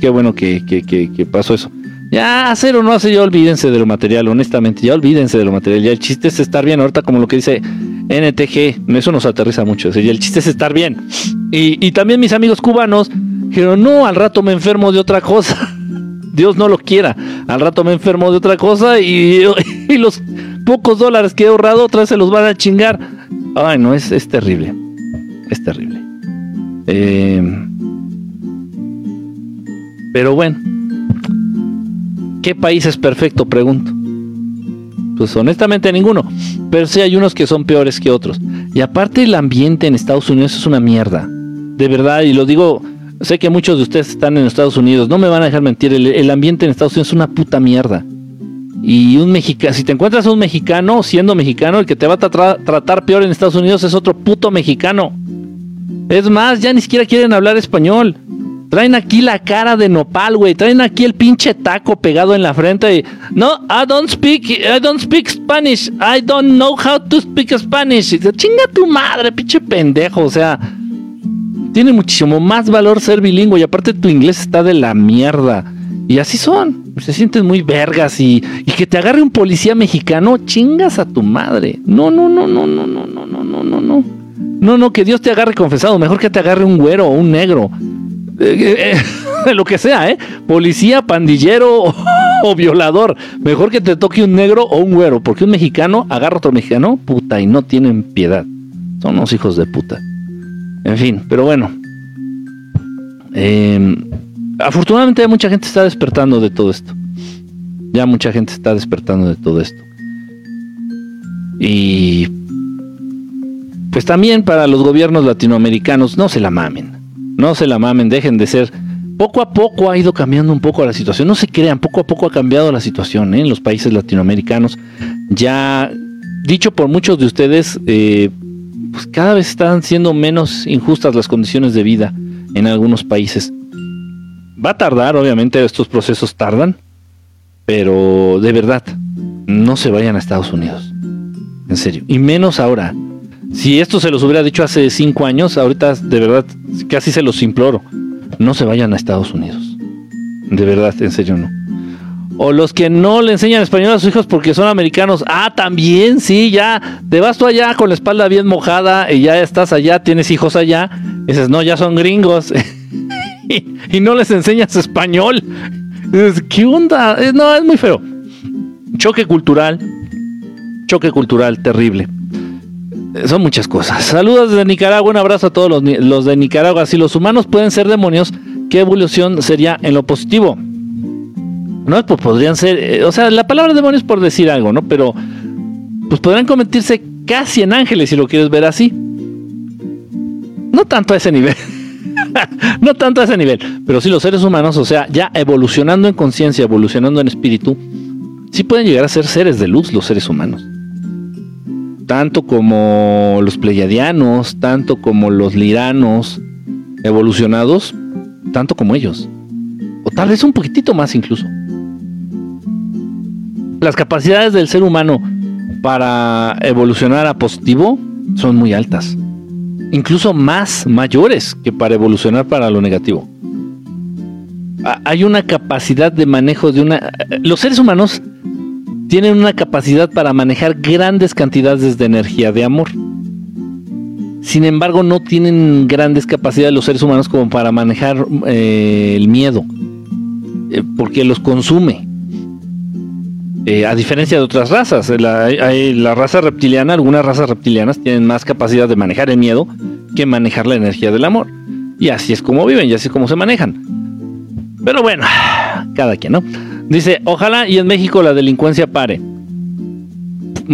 Qué bueno que, que, que, pasó eso. Ya hacer o no hacer, ya olvídense de lo material, honestamente, ya olvídense de lo material. Ya el chiste es estar bien, ahorita como lo que dice NTG, eso nos aterriza mucho. ya el chiste es estar bien. Y, y también mis amigos cubanos Dijeron, no, al rato me enfermo de otra cosa. Dios no lo quiera. Al rato me enfermo de otra cosa y, los pocos dólares que he ahorrado otra vez se los van a chingar. Ay, no, es, es terrible. Es terrible. Eh, pero bueno, ¿qué país es perfecto? Pregunto. Pues honestamente ninguno. Pero sí hay unos que son peores que otros. Y aparte el ambiente en Estados Unidos es una mierda. De verdad, y lo digo, sé que muchos de ustedes están en Estados Unidos. No me van a dejar mentir, el, ambiente en Estados Unidos es una puta mierda. Y un mexicano, si te encuentras a un mexicano, siendo mexicano, el que te va a tratar peor en Estados Unidos es otro puto mexicano. Es más, ya ni siquiera quieren hablar español. Traen aquí la cara de nopal, güey. Traen aquí el pinche taco pegado en la frente. No, I don't speak, I don't speak Spanish. I don't know how to speak Spanish. Y, Chinga tu madre, pinche pendejo. O sea, tiene muchísimo más valor ser bilingüe. Y aparte tu inglés está de la mierda. Y así son. Se sienten muy vergas. Y, y que te agarre un policía mexicano, chingas a tu madre. No, no, no, no, no, no, no, no, no, no, no. No, no, que Dios te agarre confesado. Mejor que te agarre un güero o un negro. Eh, eh, lo que sea, ¿eh? Policía, pandillero o, violador. Mejor que te toque un negro o un güero. Porque un mexicano agarra a otro mexicano, puta, y no tienen piedad. Son los hijos de puta. En fin, pero bueno. Em, afortunadamente mucha gente está despertando de todo esto. Ya mucha gente está despertando de todo esto. Y pues también para los gobiernos latinoamericanos, no se la mamen. No se la mamen, dejen de ser. Poco a poco ha ido cambiando un poco la situación. No se crean, poco a poco ha cambiado la situación ¿eh? en los países latinoamericanos. Ya dicho por muchos de ustedes, eh, pues cada vez están siendo menos injustas las condiciones de vida en algunos países. Va a tardar, obviamente, estos procesos tardan, pero de verdad, no se vayan a Estados Unidos. En serio. Y menos ahora. Si esto se los hubiera dicho hace cinco años, ahorita de verdad casi se los imploro. No se vayan a Estados Unidos. De verdad, en serio no. O los que no le enseñan español a sus hijos porque son americanos. Ah, también, sí, ya. Te vas tú allá con la espalda bien mojada y ya estás allá, tienes hijos allá. dices, no, ya son gringos. y, no les enseñas español. dices, ¿qué onda? Eh, no, es muy feo. Choque cultural. Choque cultural terrible. Son muchas cosas. Saludos desde Nicaragua, un abrazo a todos los, de Nicaragua. Si los humanos pueden ser demonios, ¿qué evolución sería en lo positivo? No, pues podrían ser, eh, o sea, la palabra demonios por decir algo, ¿no? Pero pues podrían convertirse casi en ángeles si lo quieres ver así. No tanto a ese nivel. no tanto a ese nivel, pero sí los seres humanos, o sea, ya evolucionando en conciencia, evolucionando en espíritu, sí pueden llegar a ser seres de luz los seres humanos tanto como los pleiadianos, tanto como los liranos evolucionados, tanto como ellos. O tal vez un poquitito más incluso. Las capacidades del ser humano para evolucionar a positivo son muy altas. Incluso más mayores que para evolucionar para lo negativo. Hay una capacidad de manejo de una... Los seres humanos tienen una capacidad para manejar grandes cantidades de energía de amor. Sin embargo, no tienen grandes capacidades los seres humanos como para manejar eh, el miedo, eh, porque los consume. Eh, a diferencia de otras razas, la, la raza reptiliana, algunas razas reptilianas tienen más capacidad de manejar el miedo que manejar la energía del amor. Y así es como viven y así es como se manejan. Pero bueno, cada quien, ¿no? Dice, ojalá y en México la delincuencia pare.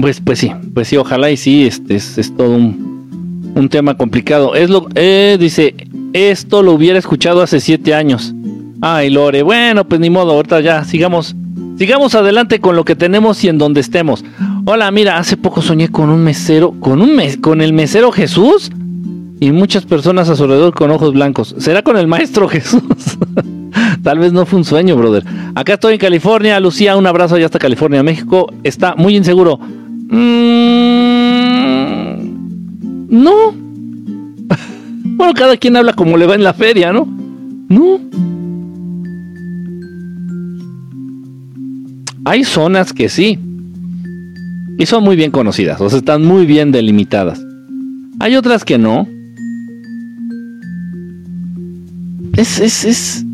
Pues, pues sí, pues sí, ojalá y sí, este es, todo un, un, tema complicado. Es lo, eh, dice, esto lo hubiera escuchado hace siete años. Ay, Lore, bueno, pues ni modo, ahorita ya, sigamos, sigamos adelante con lo que tenemos y en donde estemos. Hola, mira, hace poco soñé con un mesero, con un mes, con el mesero Jesús y muchas personas a su alrededor con ojos blancos. ¿Será con el maestro Jesús? Tal vez no fue un sueño, brother. Acá estoy en California. Lucía, un abrazo allá hasta California, México. Está muy inseguro. Mm, no. bueno, cada quien habla como le va en la feria, ¿no? No. Hay zonas que sí. Y son muy bien conocidas, o sea, están muy bien delimitadas. Hay otras que no. es, es, es.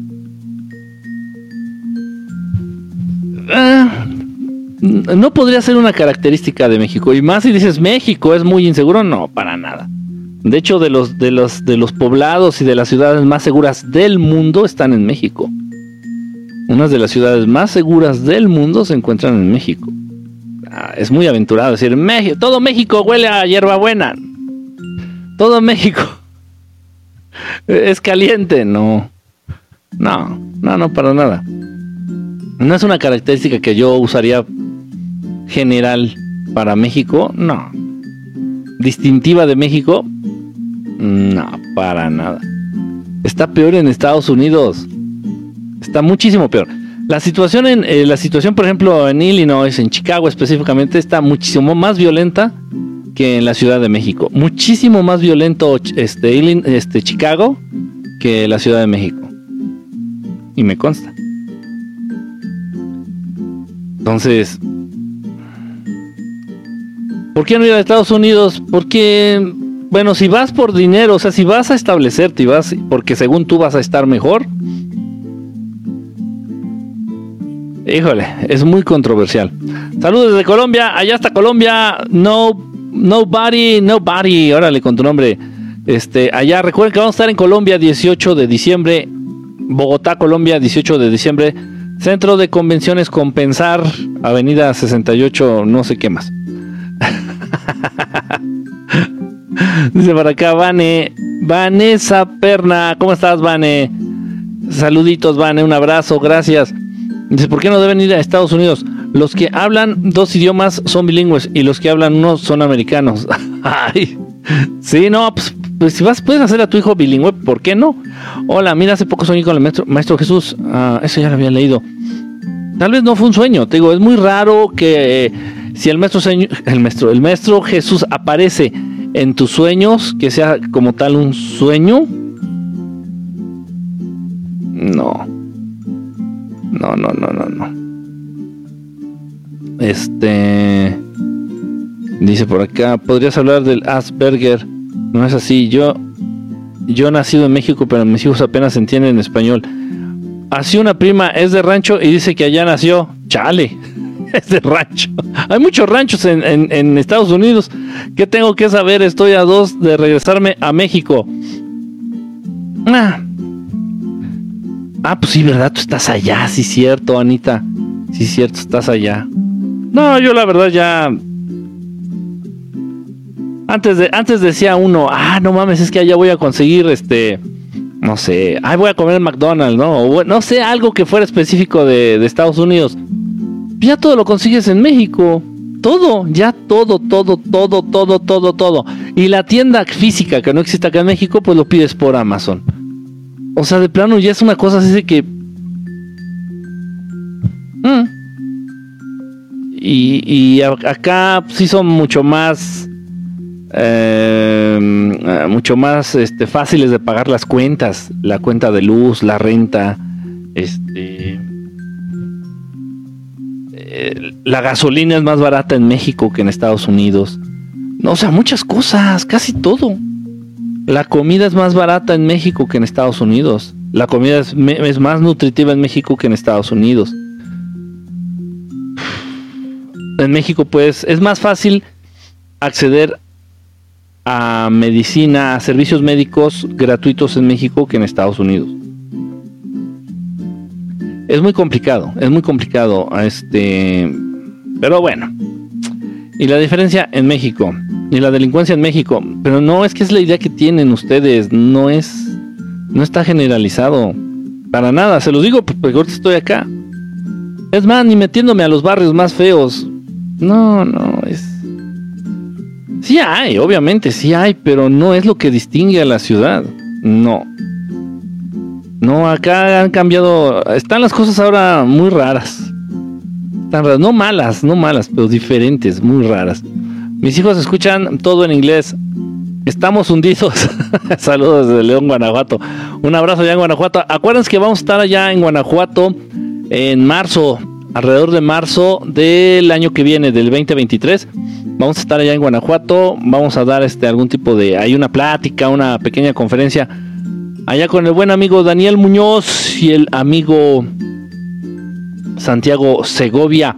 Ah, no podría ser una característica de México. Y más si dices México es muy inseguro, no, para nada. De hecho, de los, de los, de los poblados y de las ciudades más seguras del mundo están en México. Unas de las ciudades más seguras del mundo se encuentran en México. Ah, es muy aventurado decir, todo México huele a hierbabuena. Todo México es caliente. No, no, no, no, para nada. No es una característica que yo usaría general para México. No. Distintiva de México. No, para nada. Está peor en Estados Unidos. Está muchísimo peor. La situación en eh, la situación, por ejemplo, en Illinois, en Chicago específicamente, está muchísimo más violenta que en la Ciudad de México. Muchísimo más violento este, este Chicago que la Ciudad de México. Y me consta. Entonces, ¿por qué no ir a Estados Unidos? Porque, bueno, si vas por dinero, o sea, si vas a establecerte y vas porque según tú vas a estar mejor, Híjole, es muy controversial. Saludos desde Colombia, allá está Colombia, no, nobody, nobody, órale con tu nombre. Este, allá recuerden que vamos a estar en Colombia 18 de diciembre, Bogotá, Colombia 18 de diciembre, Centro de Convenciones Compensar, Avenida 68, no sé qué más. Dice por acá, Vane, Vanessa Perna, ¿cómo estás, Vane? Saluditos, Vane, un abrazo, gracias. Dice, ¿por qué no deben ir a Estados Unidos? Los que hablan dos idiomas son bilingües y los que hablan uno son americanos. Ay, sí, no, pues, pues, si vas, puedes hacer a tu hijo bilingüe, ¿por qué no? Hola, mira, hace poco soñé con el maestro, maestro Jesús. Ah, eso ya lo había leído. Tal vez no fue un sueño, te digo, es muy raro que eh, si el maestro, el maestro, el maestro Jesús aparece en tus sueños, que sea como tal un sueño. No. No, no, no, no, no. Este. Dice por acá, podrías hablar del Asperger. No es así. Yo, yo nacido en México, pero mis hijos apenas entienden español. Así una prima es de rancho y dice que allá nació. Chale, es de rancho. Hay muchos ranchos en, en Estados Unidos. ¿Qué tengo que saber? Estoy a dos de regresarme a México. Ah, Ah, pues sí, ¿verdad? Tú estás allá, sí, cierto, Anita. Sí, cierto, estás allá. No, yo la verdad ya. Antes, antes decía uno, ah, no mames, es que allá voy a conseguir este. No sé, ay, voy a comer en McDonald's, ¿no? No sé, algo que fuera específico de Estados Unidos. Ya todo lo consigues en México. Todo, ya todo, todo, todo, todo, todo, todo. Y la tienda física que no existe acá en México, pues lo pides por Amazon. O sea, de plano ya es una cosa así de que. Mm. Y, acá sí son mucho más. Em, eh, mucho más este, fáciles de pagar las cuentas. La cuenta de luz, la renta. Este. La gasolina es más barata en México que en Estados Unidos. No, o sea, muchas cosas, casi todo. La comida es más barata en México que en Estados Unidos. La comida es, más nutritiva en México que en Estados Unidos. En México, pues, es más fácil acceder a medicina, a servicios médicos gratuitos en México que en Estados Unidos. Es muy complicado, es muy complicado. Este, pero bueno. Y la diferencia en México y la delincuencia en México, pero no es que es la idea que tienen ustedes, no es, no está generalizado para nada. Se los digo porque ahorita estoy acá. Es más, ni metiéndome a los barrios más feos. No, no, es. Sí hay, obviamente, sí hay, pero no es lo que distingue a la ciudad. No. No, acá han cambiado. Están las cosas ahora muy raras. Están raras. No malas, no malas, pero diferentes, muy raras. Mis hijos escuchan todo en inglés. Estamos hundidos. Saludos desde León, Guanajuato. Un abrazo allá en Guanajuato. Acuérdense que vamos a estar allá en Guanajuato en marzo, alrededor de marzo del año que viene, del 2023. Vamos a estar allá en Guanajuato. Vamos a dar este algún tipo de. Hay una plática, una pequeña conferencia allá con el buen amigo Daniel Muñoz y el amigo Santiago Segovia.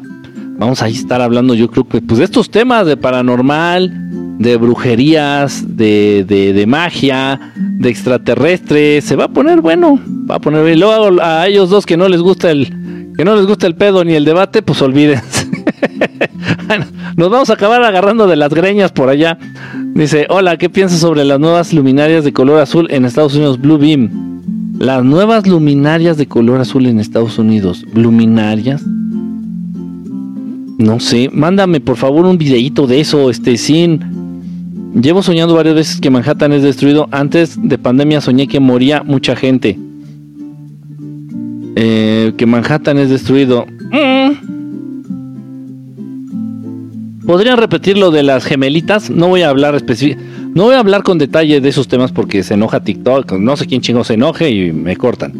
Vamos a estar hablando, yo creo que pues de estos temas de paranormal, de brujerías, de, de, magia, de extraterrestres. Se va a poner bueno, va a poner y luego a ellos dos que no les gusta el que no les gusta el pedo ni el debate, pues olvídense. Nos vamos a acabar agarrando de las greñas por allá. Dice, hola, ¿qué piensas sobre las nuevas luminarias de color azul en Estados Unidos? Blue Beam. Las nuevas luminarias de color azul en Estados Unidos. ¿Luminarias? No sé, mándame por favor un videíto de eso, este, sin... Llevo soñando varias veces que Manhattan es destruido. Antes de pandemia soñé que moría mucha gente. Eh, que Manhattan es destruido. Mm. ¿Podrían repetir lo de las gemelitas? No voy a hablar no voy a hablar con detalle de esos temas porque se enoja TikTok, no sé quién chingo se enoje y me cortan.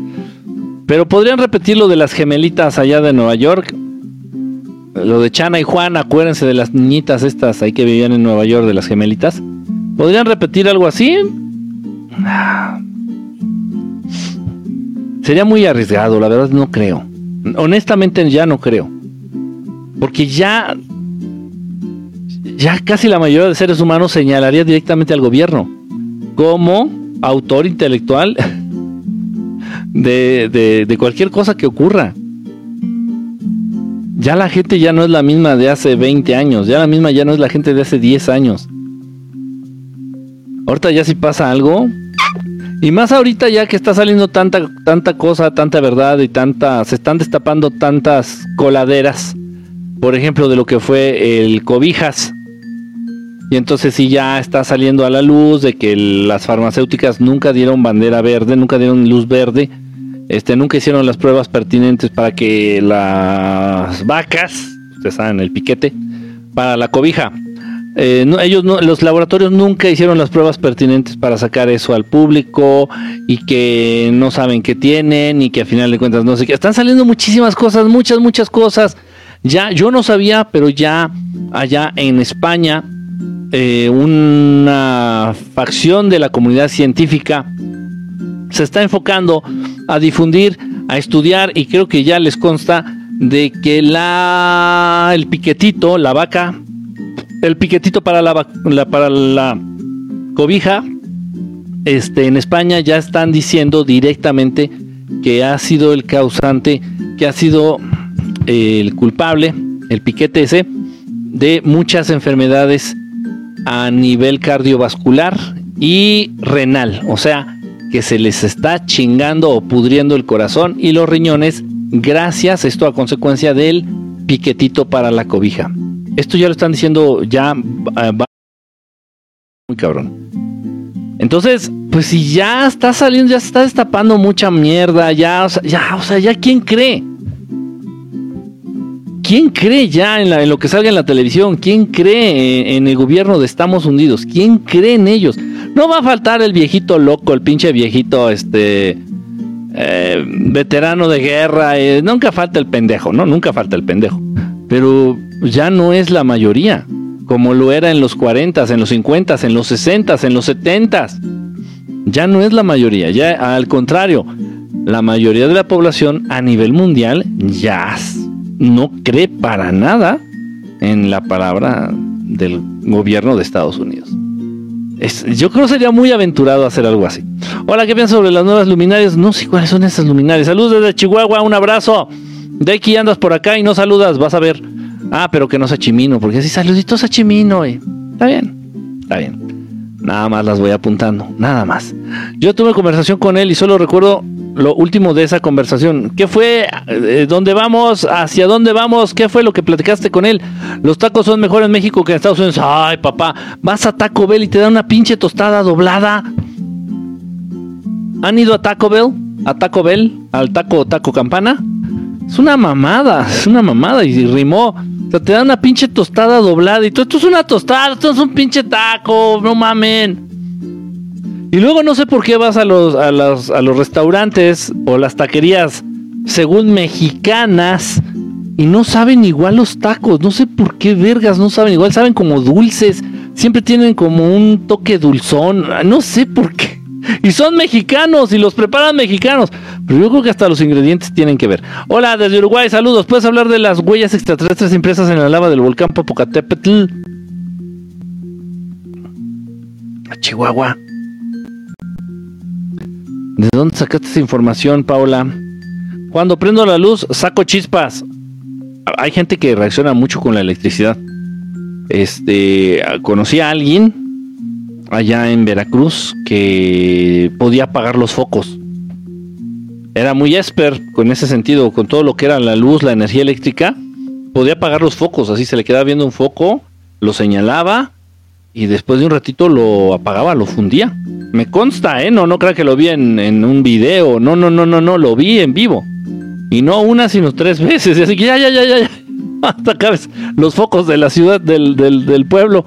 Pero podrían repetir lo de las gemelitas allá de Nueva York. Lo de Chana y Juan, acuérdense de las niñitas estas ahí que vivían en Nueva York, de las gemelitas. ¿Podrían repetir algo así? Sería muy arriesgado, la verdad no creo. Honestamente ya no creo. Porque ya ya casi la mayoría de seres humanos señalaría directamente al gobierno como autor intelectual de, de, cualquier cosa que ocurra. Ya la gente ya no es la misma de hace 20 años, ya la misma ya no es la gente de hace 10 años. Ahorita ya si pasa algo, y más ahorita ya que está saliendo tanta, tanta cosa, tanta verdad y tanta, se están destapando tantas coladeras, por ejemplo, de lo que fue el cobijas, y entonces sí ya está saliendo a la luz de que las farmacéuticas nunca dieron bandera verde, nunca dieron luz verde, este, nunca hicieron las pruebas pertinentes para que las vacas, ustedes saben, el piquete, para la cobija. Eh, ellos los laboratorios nunca hicieron las pruebas pertinentes para sacar eso al público y que no saben qué tienen y que a final de cuentas no sé qué. Están saliendo muchísimas cosas, muchas, muchas cosas. Ya, yo no sabía, pero ya allá en España eh, una facción de la comunidad científica se está enfocando a difundir, a estudiar y creo que ya les consta de que la el piquetito, la vaca, el piquetito para la, para la cobija, este en España ya están diciendo directamente que ha sido el causante, que ha sido el culpable, el piquete ese de muchas enfermedades a nivel cardiovascular y renal, o sea, que se les está chingando o pudriendo el corazón y los riñones gracias, esto a consecuencia del piquetito para la cobija. Esto ya lo están diciendo ya ah, muy cabrón. Entonces, pues si ya está saliendo, ya se está destapando mucha mierda, ya, o sea, ya, o sea, ya quién cree. ¿Quién cree ya en, lo que salga en la televisión? ¿Quién cree en, el gobierno de Estamos Unidos? ¿Quién cree en ellos? No va a faltar el viejito loco, el pinche viejito, este, eh, veterano de guerra. Eh, nunca falta el pendejo, ¿no? Nunca falta el pendejo. Pero ya no es la mayoría, como lo era en los 40, en los 50, en los 60, en los 70. Ya no es la mayoría, ya al contrario, la mayoría de la población a nivel mundial ya no cree para nada en la palabra del gobierno de Estados Unidos. Yo creo sería muy aventurado hacer algo así. Hola, ¿qué piensas sobre las nuevas luminarias? No sé cuáles son esas luminarias. Saludos desde Chihuahua, un abrazo. De aquí andas por acá y no saludas, vas a ver. Ah, pero que no sea Chimino, porque así saluditos a Chimino, Está bien, está bien. Nada más las voy apuntando, nada más. Yo tuve conversación con él y solo recuerdo lo último de esa conversación. ¿Qué fue? Eh, ¿Dónde vamos? ¿Hacia dónde vamos? ¿Qué fue lo que platicaste con él? Los tacos son mejores en México que en Estados Unidos. Ay, papá, vas a Taco Bell y te dan una pinche tostada doblada. ¿Han ido a Taco Bell? ¿A Taco Bell? ¿Al taco taco campana? Es una mamada, es una mamada y rimó. O sea, te dan una pinche tostada doblada y todo esto es una tostada, esto es un pinche taco, no mamen. Y luego no sé por qué vas a los, a los, a los restaurantes o las taquerías, según mexicanas, y no saben igual los tacos. No sé por qué vergas no saben igual, saben como dulces. Siempre tienen como un toque dulzón. No sé por qué. y son mexicanos y los preparan mexicanos. Pero yo creo que hasta los ingredientes tienen que ver. Hola, desde Uruguay, saludos. ¿Puedes hablar de las huellas extraterrestres impresas en la lava del volcán Popocatépetl? Chihuahua. ¿De dónde sacaste esa información, Paula? Cuando prendo la luz, saco chispas. Hay gente que reacciona mucho con la electricidad. Este, conocí a alguien allá en Veracruz que podía apagar los focos. Era muy expert con ese sentido, con todo lo que era la luz, la energía eléctrica. Podía apagar los focos, así se le quedaba viendo un foco, lo señalaba y después de un ratito lo apagaba, lo fundía. Me consta, ¿eh? No, no creo que lo vi en, un video. No, no, no, no, no, lo vi en vivo. Y no una, sino tres veces. Así que ya, ya, ya, ya, ya. Hasta acabes los focos de la ciudad, del, del, del pueblo.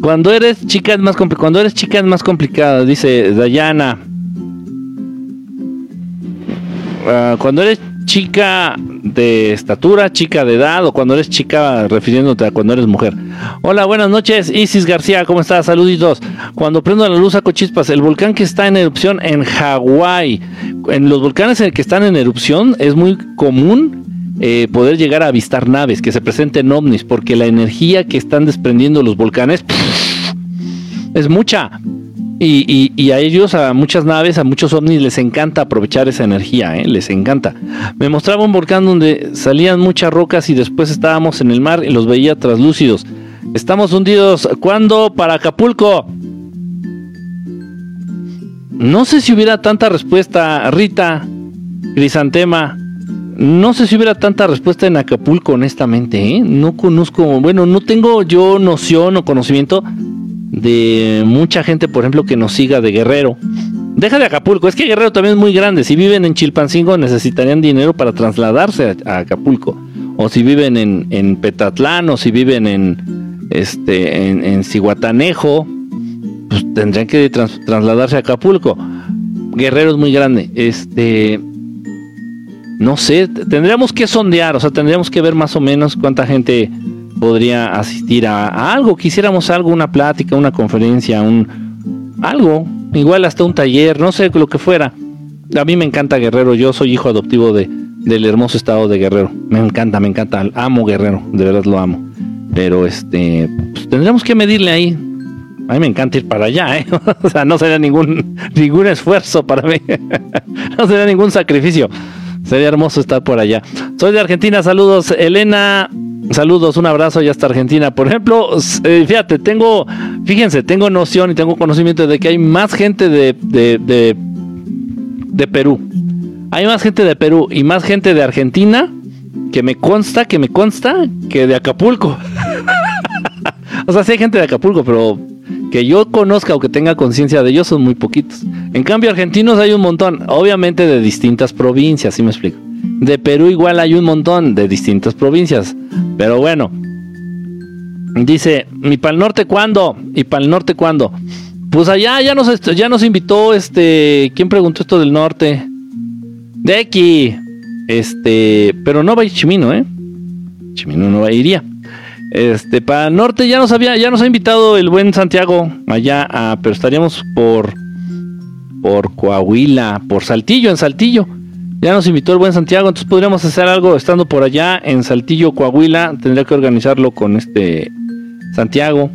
Cuando eres chica es más. Cuando eres chica es más complicado, dice Dayana. Ah, cuando eres chica de estatura, chica de edad o cuando eres chica refiriéndote a cuando eres mujer. Hola, buenas noches, Isis García, ¿cómo estás? Saluditos. Cuando prendo la luz saco chispas, el volcán que está en erupción en Hawái. En los volcanes que están en erupción es muy común eh, poder llegar a avistar naves, que se presenten ovnis, porque la energía que están desprendiendo los volcanes es mucha. Y, a ellos, a muchas naves, a muchos ovnis les encanta aprovechar esa energía, ¿eh? les encanta. Me mostraba un volcán donde salían muchas rocas y después estábamos en el mar y los veía traslúcidos. Estamos hundidos. ¿Cuándo? Para Acapulco. No sé si hubiera tanta respuesta, Rita, Crisantema. No sé si hubiera tanta respuesta en Acapulco, honestamente. ¿eh? No conozco, bueno, no tengo yo noción o conocimiento de mucha gente, por ejemplo, que nos siga de Guerrero. Deja de Acapulco, es que Guerrero también es muy grande. Si viven en Chilpancingo necesitarían dinero para trasladarse a, Acapulco. O si viven en, Petatlán, o si viven en, este, en, en pues tendrían que trasladarse a Acapulco. Guerrero es muy grande. Este, no sé, tendríamos que sondear, o sea, tendríamos que ver más o menos cuánta gente podría asistir a, algo, quisiéramos algo, una plática, una conferencia, un algo, igual hasta un taller, no sé lo que fuera. A mí me encanta Guerrero, yo soy hijo adoptivo de, del hermoso estado de Guerrero. Me encanta, me encanta, amo Guerrero, de verdad lo amo. Pero este, pues, tendríamos que medirle ahí. A mí me encanta ir para allá, ¿eh? o sea, no sería ningún, ningún esfuerzo para mí. no sería ningún sacrificio. Sería hermoso estar por allá. Soy de Argentina, saludos. Elena Saludos, un abrazo y hasta Argentina. Por ejemplo, eh, fíjate, tengo, fíjense, tengo noción y tengo conocimiento de que hay más gente de, de, de, Perú. Hay más gente de Perú y más gente de Argentina que me consta, que me consta, que de Acapulco. o sea, sí hay gente de Acapulco, pero que yo conozca o que tenga conciencia de ellos son muy poquitos. En cambio, argentinos hay un montón, obviamente de distintas provincias, ¿sí me explico? De Perú igual hay un montón de distintas provincias. Pero bueno. Dice, ¿mi pal norte cuándo? ¿Y pal norte cuándo? Pues allá ya nos, ya nos invitó este... ¿Quién preguntó esto del norte? De aquí. Este... Pero no va a ir Chimino, ¿eh? Chimino no va a iría. Este, para norte ya nos había, ya nos ha invitado el buen Santiago allá, a, pero estaríamos por por Coahuila, por Saltillo, en Saltillo. Ya nos invitó el buen Santiago, entonces podríamos hacer algo estando por allá en Saltillo, Coahuila. Tendría que organizarlo con este Santiago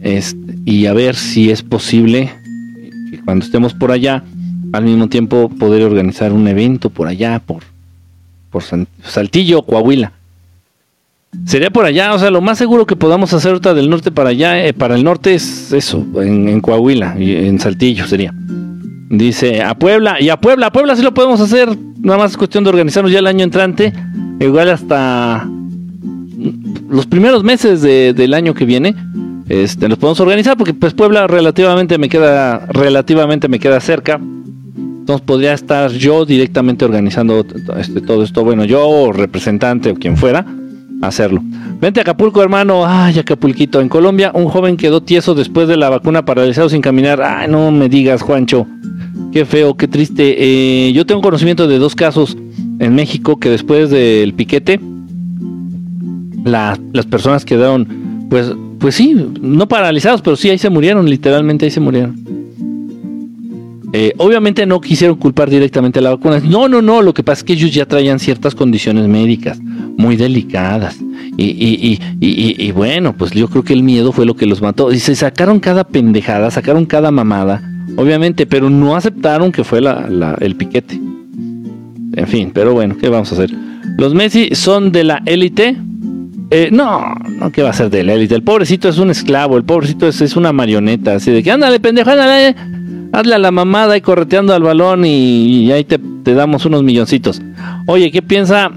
este, y a ver si es posible que cuando estemos por allá, al mismo tiempo poder organizar un evento por allá, por, por Saltillo, Coahuila. Sería por allá, o sea, lo más seguro que podamos hacer ahorita del norte para allá, eh, para el norte es eso, en, en Coahuila, en Saltillo sería. Dice a Puebla, y a Puebla, a Puebla sí lo podemos hacer, nada más es cuestión de organizarnos ya el año entrante, igual hasta los primeros meses del año que viene, este, los podemos organizar porque pues Puebla relativamente me queda, relativamente me queda cerca, entonces podría estar yo directamente organizando este, todo esto, bueno, yo o representante o quien fuera, hacerlo. Vente a Acapulco, hermano. Ay, Acapulquito. En Colombia, un joven quedó tieso después de la vacuna paralizado sin caminar. Ay, no me digas, Juancho. Qué feo, qué triste. Eh, yo tengo conocimiento de dos casos en México que después del piquete, las personas quedaron, pues, pues sí, no paralizados, pero sí ahí se murieron, literalmente ahí se murieron. Eh, obviamente no quisieron culpar directamente a la vacuna. No, no, no. Lo que pasa es que ellos ya traían ciertas condiciones médicas muy delicadas. Y, y, y, y, bueno, pues yo creo que el miedo fue lo que los mató. Y se sacaron cada pendejada, sacaron cada mamada, obviamente, pero no aceptaron que fue la, el piquete. En fin, pero bueno, ¿qué vamos a hacer? Los Messi son de la élite. Eh, no, no, ¿qué va a ser de la élite? El pobrecito es un esclavo, el pobrecito es, es una marioneta, así de que ándale, pendejo, ándale hazle a la mamada y correteando al balón y, ahí te, damos unos milloncitos. Oye, ¿qué piensa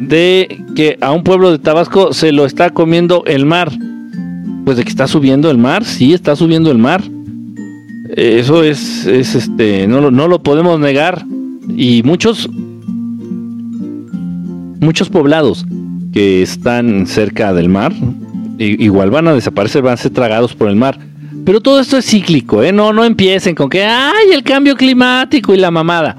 de que a un pueblo de Tabasco se lo está comiendo el mar? Pues de que está subiendo el mar, sí, está subiendo el mar. Eso es, es este, no, no lo podemos negar. Y muchos, muchos poblados que están cerca del mar, igual van a desaparecer, van a ser tragados por el mar. Pero todo esto es cíclico, ¿eh? No, no empiecen con que, ay, el cambio climático y la mamada.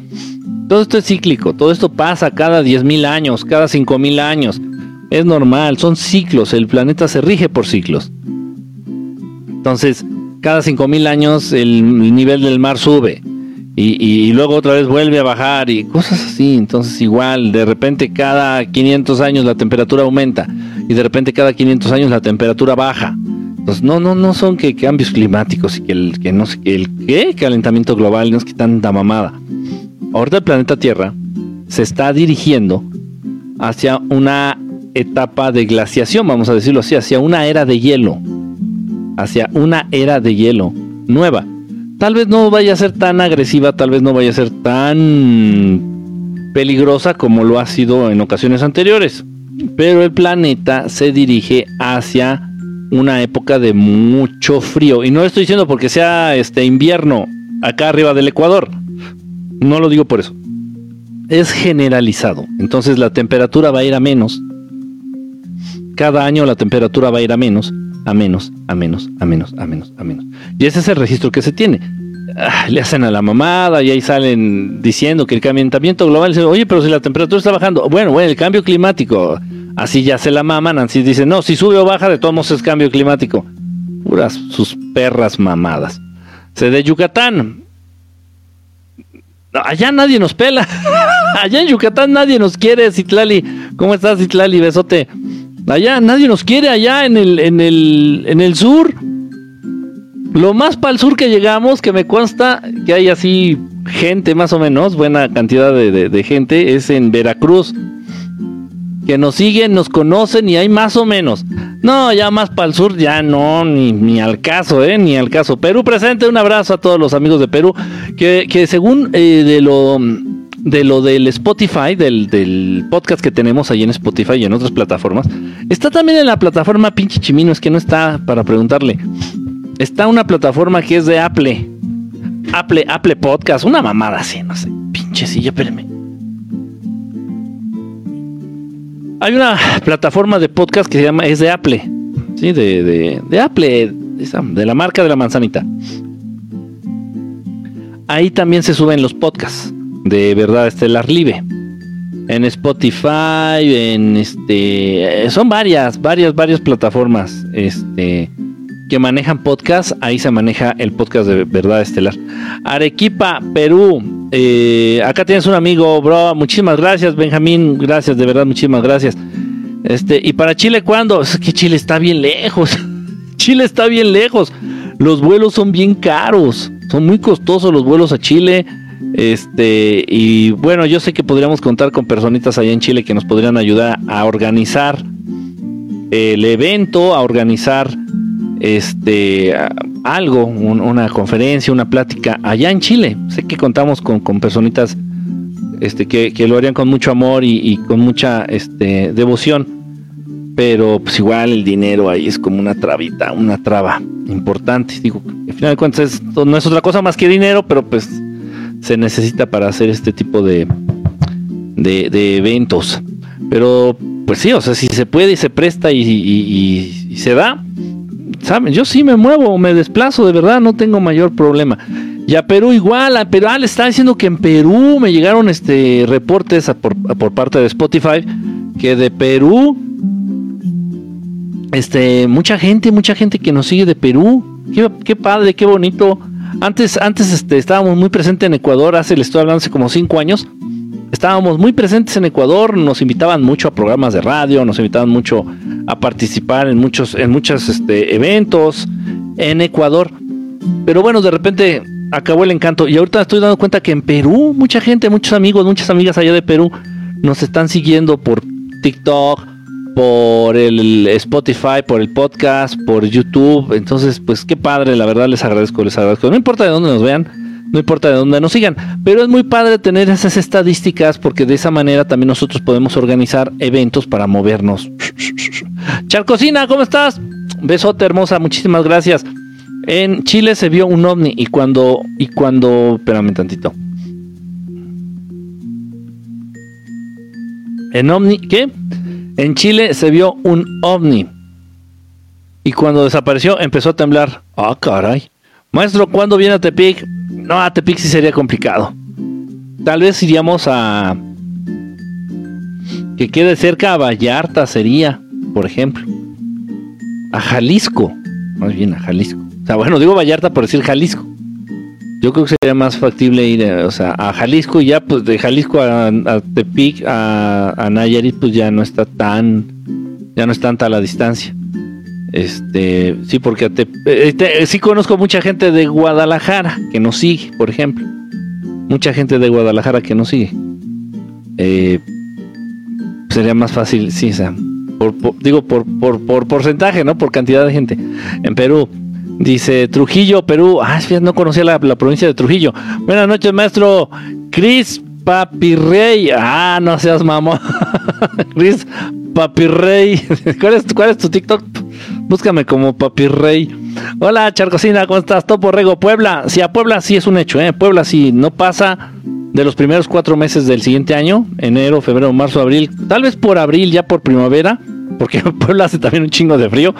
Todo esto es cíclico, todo esto pasa cada 10.000 años, cada 5.000 años. Es normal, son ciclos, el planeta se rige por ciclos. Entonces, cada 5.000 años el nivel del mar sube y, luego otra vez vuelve a bajar y cosas así. Entonces, igual, de repente cada 500 años la temperatura aumenta y de repente cada 500 años la temperatura baja. Pues no, no, no son que cambios climáticos y que el que no sé el qué calentamiento global no es que tanta mamada. Ahorita el planeta Tierra se está dirigiendo hacia una etapa de glaciación, vamos a decirlo así, hacia una era de hielo. Hacia una era de hielo nueva. Tal vez no vaya a ser tan agresiva, tal vez no vaya a ser tan peligrosa como lo ha sido en ocasiones anteriores. Pero el planeta se dirige hacia una época de mucho frío. Y no lo estoy diciendo porque sea este invierno acá arriba del Ecuador. No lo digo por eso. Es generalizado. Entonces la temperatura va a ir a menos. Cada año la temperatura va a ir a menos, a menos, a menos, a menos, a menos, a menos. Y ese es el registro que se tiene. Ah, le hacen a la mamada y ahí salen diciendo que el calentamiento global, oye, pero si la temperatura está bajando, bueno, bueno, el cambio climático, Así ya se la maman, así dicen, no, si sube o baja, de todos modos es cambio climático. Puras sus perras mamadas. Se de Yucatán. allá nadie nos pela. allá en Yucatán nadie nos quiere, Citlali. ¿Cómo estás, Citlali? Besote. Allá nadie nos quiere, allá en el, en el, en el sur. Lo más para el sur que llegamos, que me consta que hay así gente más o menos, buena cantidad de, de gente, es en Veracruz que nos siguen, nos conocen y hay más o menos. No, ya más para el sur, ya no, ni, ni, al caso, ¿eh? Ni al caso. Perú presente, un abrazo a todos los amigos de Perú, que, que según eh, de lo de lo del Spotify, del, del, podcast que tenemos ahí en Spotify y en otras plataformas, está también en la plataforma pinche chimino, es que no está para preguntarle. Está una plataforma que es de Apple. Apple, Apple Podcast, una mamada así, no sé, pinche silla, espérame. Hay una plataforma de podcast que se llama, es de Apple, ¿sí? De, de, Apple, de la marca de la manzanita. Ahí también se suben los podcasts de Verdad Estelar Live. En Spotify, en este. Son varias, varias, varias plataformas. Este que manejan podcast, ahí se maneja el podcast de Verdad Estelar. Arequipa, Perú. Eh, acá tienes un amigo, bro. Muchísimas gracias, Benjamín. Gracias, de verdad, muchísimas gracias. Este, y para Chile, ¿cuándo? Es que Chile está bien lejos. Chile está bien lejos. Los vuelos son bien caros. Son muy costosos los vuelos a Chile. Este, y bueno, yo sé que podríamos contar con personitas allá en Chile que nos podrían ayudar a organizar el evento, a organizar este algo, una conferencia, una plática allá en Chile. Sé que contamos con, con personitas este, que, lo harían con mucho amor y, con mucha este, devoción. Pero pues igual el dinero ahí es como una trabita, una traba importante. Digo, al final de cuentas no es otra cosa más que dinero, pero pues se necesita para hacer este tipo de, de, eventos. Pero pues sí, o sea, si se puede y se presta y se da, ¿saben? Yo sí me muevo, me desplazo, de verdad, no tengo mayor problema. Y a Perú igual, a Perú, ah, le estaba diciendo que en Perú me llegaron este reportes por, parte de Spotify que de Perú, este, mucha gente, mucha gente que nos sigue de Perú. Qué, qué padre, qué bonito. Antes, antes este, estábamos muy presentes en Ecuador, hace, le estoy hablando hace como cinco años. Estábamos muy presentes en Ecuador, nos invitaban mucho a programas de radio, nos invitaban mucho a participar en muchos, en muchos este, eventos en Ecuador. Pero bueno, de repente acabó el encanto. Y ahorita estoy dando cuenta que en Perú, mucha gente, muchos amigos, muchas amigas allá de Perú nos están siguiendo por TikTok, por el Spotify, por el podcast, por YouTube. Entonces, pues qué padre, la verdad les agradezco, les agradezco. No importa de dónde nos vean, no importa de dónde nos sigan, pero es muy padre tener esas estadísticas porque de esa manera también nosotros podemos organizar eventos para movernos. Charcocina, ¿cómo estás? Besote hermosa, muchísimas gracias. En Chile se vio un ovni y cuando y cuando, espérame tantito. En ovni, ¿qué? En Chile se vio un ovni. Y cuando desapareció empezó a temblar. Ah, caray. Maestro, ¿cuándo viene a Tepic? No, a Tepic sí sería complicado. Tal vez iríamos a... Que quede cerca a Vallarta sería, por ejemplo. A Jalisco. Más bien a Jalisco. O sea, bueno, digo Vallarta por decir Jalisco. Yo creo que sería más factible ir eh, o sea, a Jalisco y ya pues de Jalisco a, Tepic, a, a, Nayarit, pues ya no está tan, ya no es tanta la distancia. Este, sí, porque a este, sí conozco mucha gente de Guadalajara que nos sigue, por ejemplo. Mucha gente de Guadalajara que nos sigue. Eh, sería más fácil, sí, o sea, digo por, por, por porcentaje, ¿no? Por cantidad de gente. En Perú, Dice Trujillo, Perú. Ah, no conocía la, provincia de Trujillo. Buenas noches, maestro. Cris Papirrey. Ah, no seas mamón. Cris Papirrey. ¿Cuál es, ¿Cuál es tu TikTok? Búscame como Papirrey. Hola, Charcocina, ¿cómo estás? Topo Rego, Puebla. Sí, a Puebla sí es un hecho, ¿eh? Puebla sí no pasa de los primeros cuatro meses del siguiente año, enero, febrero, marzo, abril, tal vez por abril, ya por primavera, porque Puebla hace también un chingo de frío.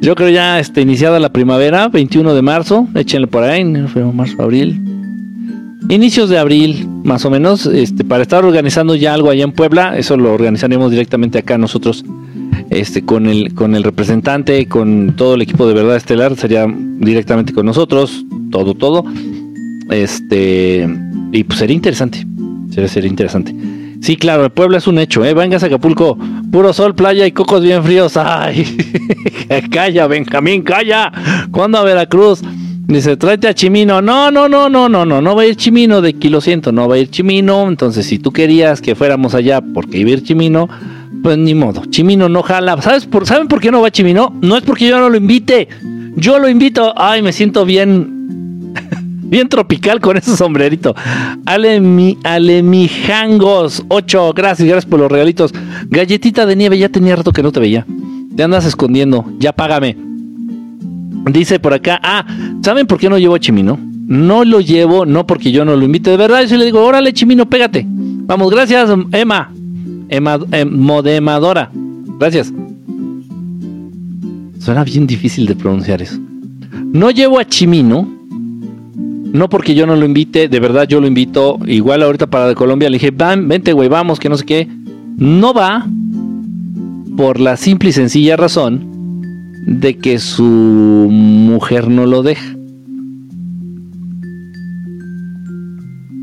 Yo creo ya este, iniciada la primavera, 21 de marzo, échenle por ahí, enero, marzo, abril. Inicios de abril, más o menos, este, para estar organizando ya algo allá en Puebla, eso lo organizaremos directamente acá nosotros, este, con el, con el representante, con todo el equipo de verdad estelar, sería directamente con nosotros, todo, todo. Este, y pues sería interesante, sería, sería interesante. Sí, claro, el Puebla es un hecho, ¿eh? Vengas a Acapulco, puro sol, playa y cocos bien fríos. ¡Ay! calla, Benjamín, calla. ¿Cuándo a Veracruz? Dice, tráete a Chimino. No, no, no, no, no, no, no va a ir Chimino, de aquí lo siento, no va a ir Chimino. Entonces, si tú querías que fuéramos allá porque iba a ir Chimino, pues ni modo. Chimino no jala. ¿Sabes por, ¿Saben por qué no va Chimino? No es porque yo no lo invite. Yo lo invito. Ay, me siento bien Bien tropical con ese sombrerito. Alemi, Alemijangos 8. Gracias, gracias por los regalitos. Galletita de nieve, ya tenía rato que no te veía. Te andas escondiendo. Ya págame. Dice por acá. Ah, ¿saben por qué no llevo a Chimino? No lo llevo, no porque yo no lo invite. De verdad, yo le digo, órale, Chimino, pégate. Vamos, gracias, Emma. Emma, em, modemadora. Gracias. Suena bien difícil de pronunciar eso. No llevo a Chimino no porque yo no lo invite, de verdad yo lo invito. Igual ahorita para Colombia le dije, vente, güey, vamos, que no sé qué. No va por la simple y sencilla razón de que su mujer no lo deja.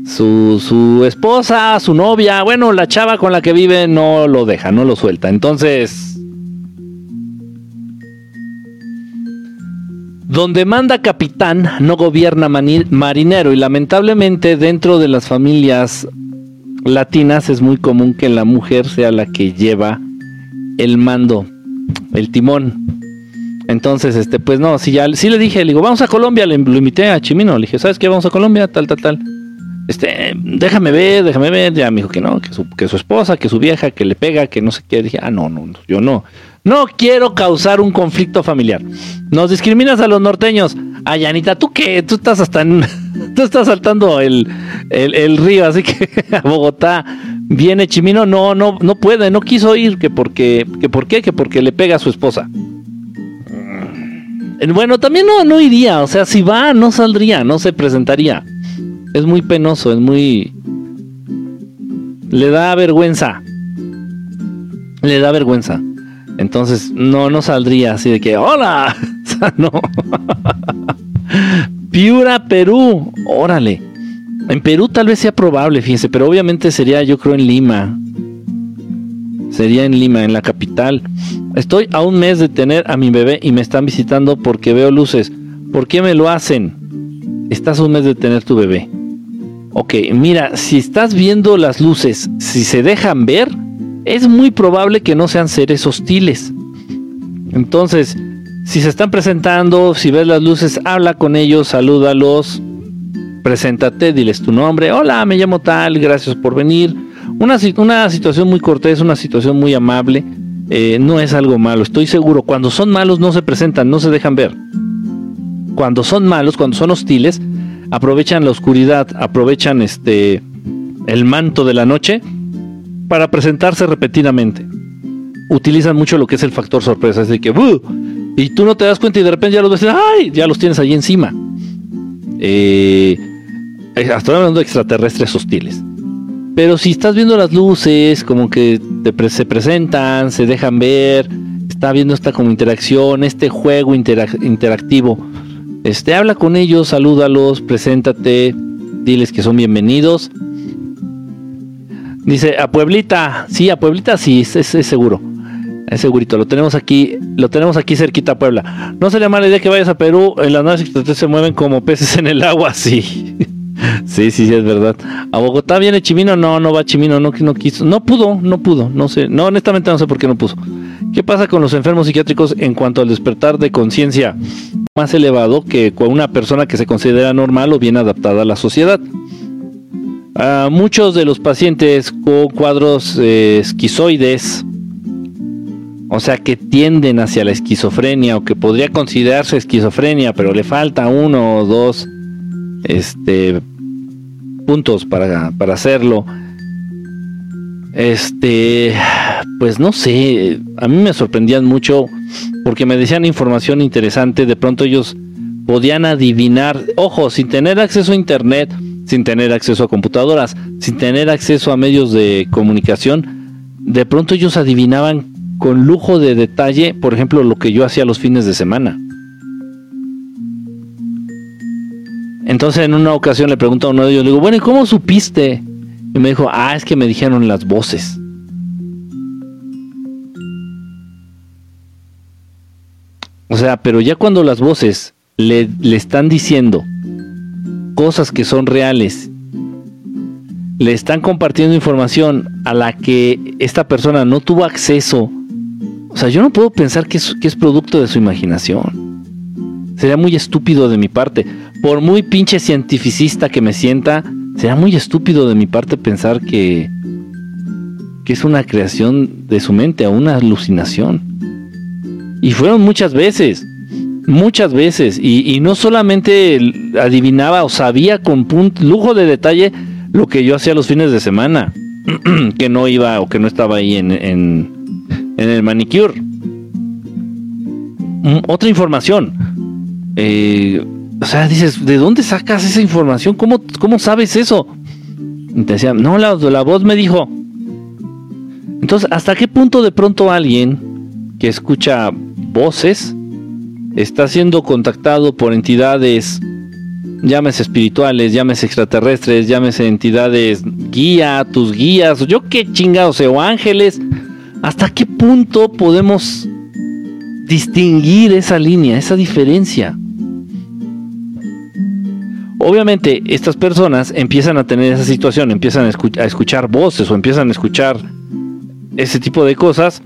Su, su, esposa, su novia, bueno, la chava con la que vive no lo deja, no lo suelta. Entonces, Donde manda capitán, no gobierna marinero y lamentablemente dentro de las familias latinas es muy común que la mujer sea la que lleva el mando, el timón. Entonces, este, pues no, si ya, sí le dije, le digo, vamos a Colombia, le, lo invité a Chimino, le dije, ¿sabes qué? Vamos a Colombia, tal, tal, tal. Este, déjame ver, déjame ver, ya me dijo que no, que su, que su esposa, que su vieja, que le pega, que no sé qué. Dije, ah, no, no, yo no. No quiero causar un conflicto familiar. Nos discriminas a los norteños. Ay, Anita, ¿tú qué? Tú estás hasta en... Tú estás saltando el, río, así que a Bogotá viene Chimino. No, no, no puede, no quiso ir. Que porque, que por qué, que porque le pega a su esposa. Mm, bueno, también no, no iría. O sea, si va, no saldría, no se presentaría. Es muy penoso, es muy... Le da vergüenza. Le da vergüenza. Entonces, no, no saldría así de que, hola, no. Piura, Perú. Órale. En Perú tal vez sea probable, fíjense, pero obviamente sería yo creo en Lima. Sería en Lima, en la capital. Estoy a un mes de tener a mi bebé y me están visitando porque veo luces. ¿Por qué me lo hacen? Estás a un mes de tener tu bebé. Ok, mira, si estás viendo las luces, si se dejan ver, es muy probable que no sean seres hostiles. Entonces, si se están presentando, si ves las luces, habla con ellos, salúdalos, preséntate, diles tu nombre, hola, me llamo tal, gracias por venir. Una, una situación muy cortés, una situación muy amable, eh, no es algo malo, estoy seguro. Cuando son malos no se presentan, no se dejan ver. Cuando son malos, cuando son hostiles, aprovechan la oscuridad, aprovechan este el manto de la noche para presentarse repetidamente. Utilizan mucho lo que es el factor sorpresa, es de que y tú no te das cuenta y de repente ya los ves, ¡ay! Ya los tienes ahí encima. Eh, estoy hablando de extraterrestres hostiles. Pero si estás viendo las luces, como que se presentan, se dejan ver, está viendo esta como interacción, este juego interactivo, este, habla con ellos, salúdalos, preséntate, diles que son bienvenidos. Dice, a Pueblita, sí, a Pueblita sí, es, seguro. Es segurito, lo tenemos aquí, lo tenemos aquí cerquita a Puebla. No sería mala idea que vayas a Perú, en las naves se mueven como peces en el agua, sí. Sí, sí, sí, es verdad. ¿A Bogotá viene Chimino? No, no va Chimino, no, no quiso. No pudo, no pudo, no sé. No, honestamente no sé por qué no puso. ¿Qué pasa con los enfermos psiquiátricos en cuanto al despertar de conciencia más elevado que con una persona que se considera normal o bien adaptada a la sociedad? muchos de los pacientes con cuadros eh, esquizoides o sea, que tienden hacia la esquizofrenia o que podría considerarse esquizofrenia, pero le falta uno o dos este, puntos para, para hacerlo. Este, pues no sé, a mí me sorprendían mucho porque me decían información interesante, de pronto ellos podían adivinar, ojo, sin tener acceso a internet, sin tener acceso a computadoras, sin tener acceso a medios de comunicación, de pronto ellos adivinaban con lujo de detalle, por ejemplo, lo que yo hacía los fines de semana. Entonces en una ocasión le pregunto a uno de ellos, le digo, bueno, ¿y cómo supiste? Y me dijo, ah, es que me dijeron las voces. O sea, pero ya cuando las voces le, le están diciendo cosas que son reales le están compartiendo información a la que esta persona no tuvo acceso o sea, yo no puedo pensar que es, que es producto de su imaginación. Sería muy estúpido de mi parte. Por muy pinche cientificista que me sienta, sería muy estúpido de mi parte pensar que, que es una creación de su mente una alucinación. Y fueron muchas veces, muchas veces. Y, no solamente adivinaba o sabía con lujo de detalle lo que yo hacía los fines de semana, que no iba o que no estaba ahí en, en el manicure. Mm, otra información. Eh, o sea, dices, ¿de dónde sacas esa información? ¿Cómo, cómo sabes eso? Y te decía, no, la, la voz me dijo. Entonces, ¿hasta qué punto de pronto alguien que escucha voces está siendo contactado por entidades, llámese espirituales, llámese extraterrestres, llámese entidades guía, tus guías, yo qué chingados, o ángeles, ¿Hasta qué punto podemos distinguir esa línea, esa diferencia? Obviamente estas personas empiezan a tener esa situación, empiezan a, escuchar voces o empiezan a escuchar ese tipo de cosas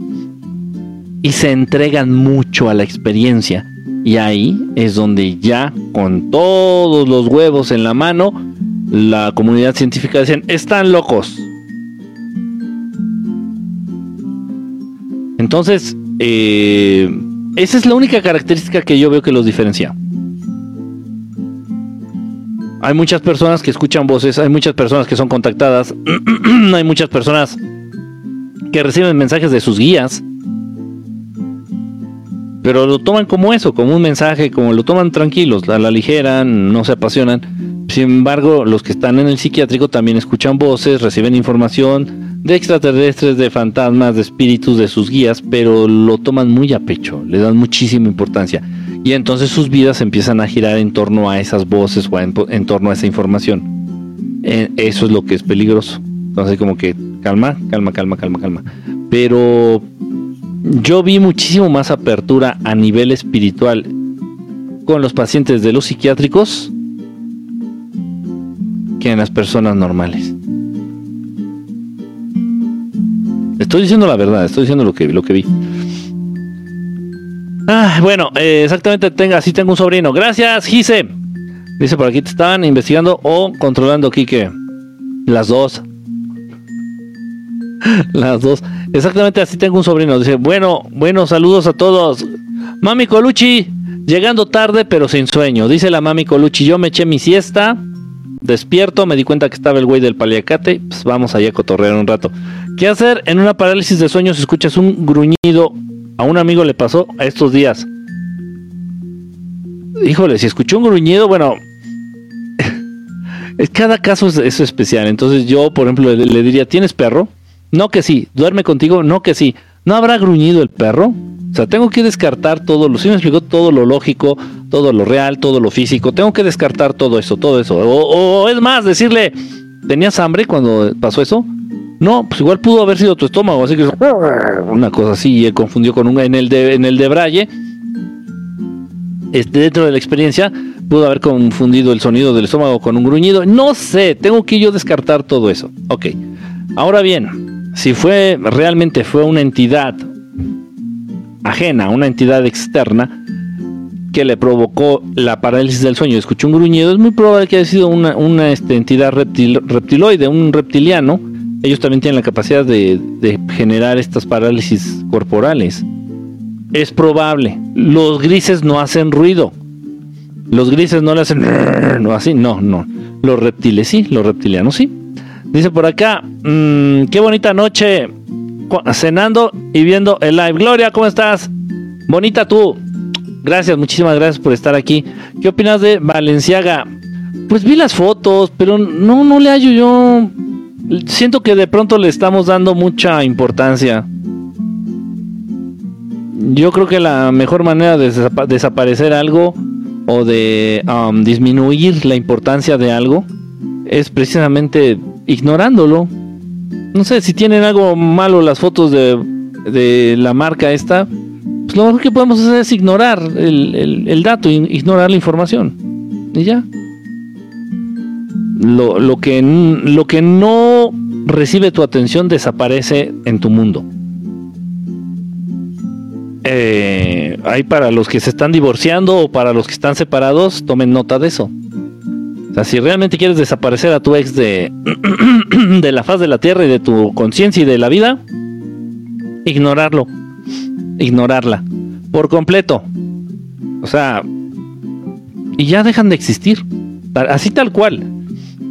y se entregan mucho a la experiencia. Y ahí es donde ya con todos los huevos en la mano, la comunidad científica dicen, están locos, Entonces, eh, esa es la única característica que yo veo que los diferencia. Hay muchas personas que escuchan voces, hay muchas personas que son contactadas, hay muchas personas que reciben mensajes de sus guías, pero lo toman como eso, como un mensaje, como lo toman tranquilos, la, la ligeran, no se apasionan. Sin embargo, los que están en el psiquiátrico también escuchan voces, reciben información, de extraterrestres, de fantasmas, de espíritus, de sus guías, pero lo toman muy a pecho, le dan muchísima importancia. Y entonces sus vidas empiezan a girar en torno a esas voces o en, torno a esa información. Eh, eso es lo que es peligroso. Entonces como que calma, calma, calma, calma, calma. Pero yo vi muchísimo más apertura a nivel espiritual con los pacientes de los psiquiátricos que en las personas normales. Estoy diciendo la verdad, estoy diciendo lo que, lo que vi. Ah, bueno, eh, exactamente, tenga, sí tengo un sobrino. Gracias, Gise. Dice por aquí, te estaban investigando o controlando, Kike. Las dos. Las dos. Exactamente así tengo un sobrino. Dice, bueno, bueno, saludos a todos. Mami Colucci, llegando tarde pero sin sueño. Dice la mami Colucci, yo me eché mi siesta. Despierto, me di cuenta que estaba el güey del paliacate. Pues vamos allá a cotorrear un rato. ¿Qué hacer? En una parálisis de sueños escuchas un gruñido. A un amigo le pasó a estos días. Híjole, si escuchó un gruñido, bueno, cada caso es, especial. Entonces yo, por ejemplo, le, diría, ¿tienes perro? No que sí. ¿Duerme contigo? No que sí. ¿No habrá gruñido el perro? O sea, tengo que descartar todo lo, me explicó, todo lo lógico, todo lo real, todo lo físico. Tengo que descartar todo eso, todo eso. O, es más, decirle, ¿tenías hambre cuando pasó eso? No, pues igual pudo haber sido tu estómago, así que una cosa así, y él confundió con un en el de en el de Braille. Este, dentro de la experiencia pudo haber confundido el sonido del estómago con un gruñido. No sé, tengo que yo descartar todo eso. Ok. Ahora bien, si fue realmente fue una entidad ajena, una entidad externa que le provocó la parálisis del sueño, escuchó un gruñido, es muy probable que haya sido una, este, entidad reptiloide, un reptiliano. Ellos también tienen la capacidad de, de generar estas parálisis corporales. Es probable. Los grises no hacen ruido. Los grises no le hacen no así, no, no. Los reptiles sí, los reptilianos sí. Dice por acá, mmm, qué bonita noche cenando y viendo el live. Gloria, ¿cómo estás? Bonita tú. Gracias, muchísimas gracias por estar aquí. ¿Qué opinas de Valenciaga? Pues vi las fotos, pero no, no le hallo yo. Siento que de pronto le estamos dando mucha importancia. Yo creo que la mejor manera de desaparecer algo o de um, disminuir la importancia de algo es precisamente ignorándolo. No sé, si tienen algo malo las fotos de, la marca esta, pues lo mejor que podemos hacer es ignorar el, dato, ignorar la información. Y ya. Lo, que, lo que no recibe tu atención desaparece en tu mundo. Eh, hay para los que se están divorciando o para los que están separados, tomen nota de eso si realmente quieres desaparecer a tu ex de, de la faz de la tierra y de tu conciencia y de la vida, ignorarlo. Ignorarla. Por completo. O sea, y ya dejan de existir. Así tal cual.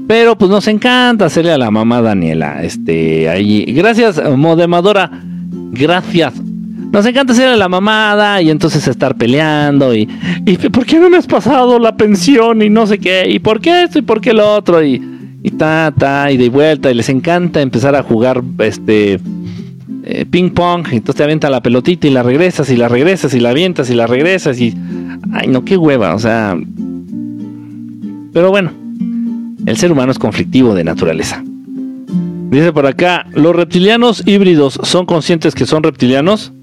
Pero pues nos encanta hacerle a la mamá Daniela. Este, ahí. Gracias, modemadora. Gracias. Nos encanta hacer la mamada y entonces estar peleando y, y ¿por qué no me has pasado la pensión y no sé qué? ¿Y por qué esto y por qué lo otro? Y, y ta, ta, y de vuelta y les encanta empezar a jugar este eh, ping pong, entonces te avienta la pelotita y la regresas y la regresas y la avientas y la regresas y ay no, qué hueva, o sea, pero bueno, el ser humano es conflictivo de naturaleza. Dice por acá, ¿los reptilianos híbridos son conscientes que son reptilianos?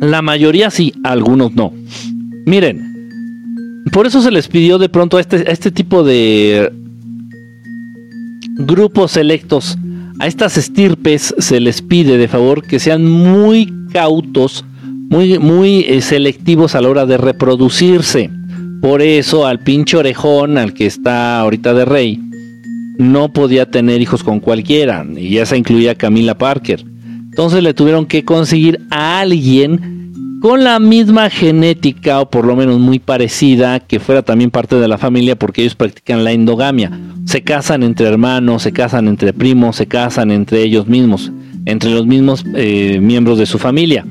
La mayoría sí, algunos no. Miren, por eso se les pidió de pronto a este, este tipo de grupos selectos, a estas estirpes se les pide de favor que sean muy cautos, muy, muy eh, selectivos a la hora de reproducirse. Por eso al pinche orejón, al que está ahorita de rey, no podía tener hijos con cualquiera, y esa incluía a Camila Parker. Entonces le tuvieron que conseguir a alguien con la misma genética o por lo menos muy parecida que fuera también parte de la familia porque ellos practican la endogamia. Se casan entre hermanos, se casan entre primos, se casan entre ellos mismos, entre los mismos eh, miembros de su familia.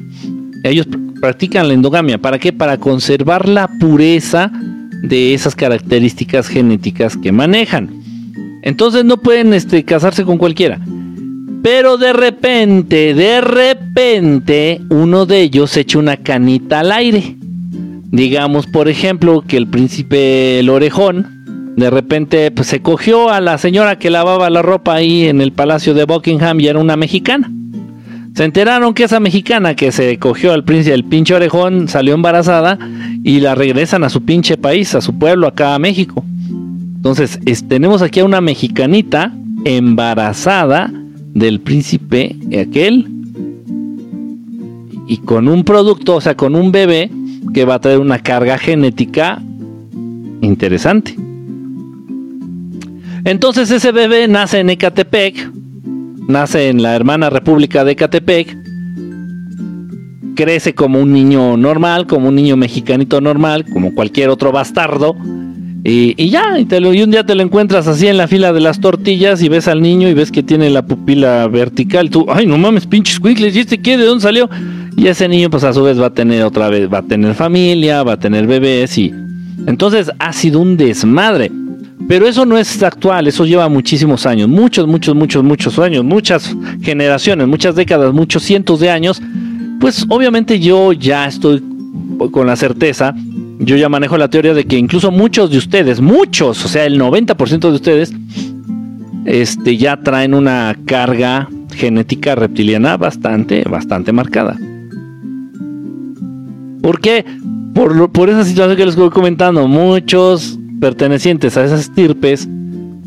Ellos practican la endogamia. ¿Para qué? Para conservar la pureza de esas características genéticas que manejan. Entonces no pueden este, casarse con cualquiera. Pero de repente, de repente, uno de ellos echa una canita al aire. Digamos, por ejemplo, que el príncipe el orejón, de repente pues, se cogió a la señora que lavaba la ropa ahí en el palacio de Buckingham y era una mexicana. Se enteraron que esa mexicana que se cogió al príncipe, el pinche orejón, salió embarazada y la regresan a su pinche país, a su pueblo, acá a México. Entonces, tenemos aquí a una mexicanita embarazada del príncipe aquel y con un producto, o sea, con un bebé que va a traer una carga genética interesante. Entonces ese bebé nace en Ecatepec, nace en la hermana República de Ecatepec, crece como un niño normal, como un niño mexicanito normal, como cualquier otro bastardo, y, ya, y, te lo, y, un día te lo encuentras así en la fila de las tortillas y ves al niño y ves que tiene la pupila vertical. Tú, ay, no mames, pinches cuicles, ¿y este qué? ¿De dónde salió? Y ese niño, pues a su vez va a tener otra vez, va a tener familia, va a tener bebés y. Entonces ha sido un desmadre. Pero eso no es actual, eso lleva muchísimos años, muchos, muchos, muchos, muchos años, muchas generaciones, muchas décadas, muchos cientos de años. Pues obviamente yo ya estoy con la certeza yo ya manejo la teoría de que incluso muchos de ustedes, muchos, o sea, el 90% de ustedes, este, ya traen una carga genética reptiliana bastante, bastante marcada. ¿Por qué? Por, por esa situación que les estoy comentando, muchos pertenecientes a esas estirpes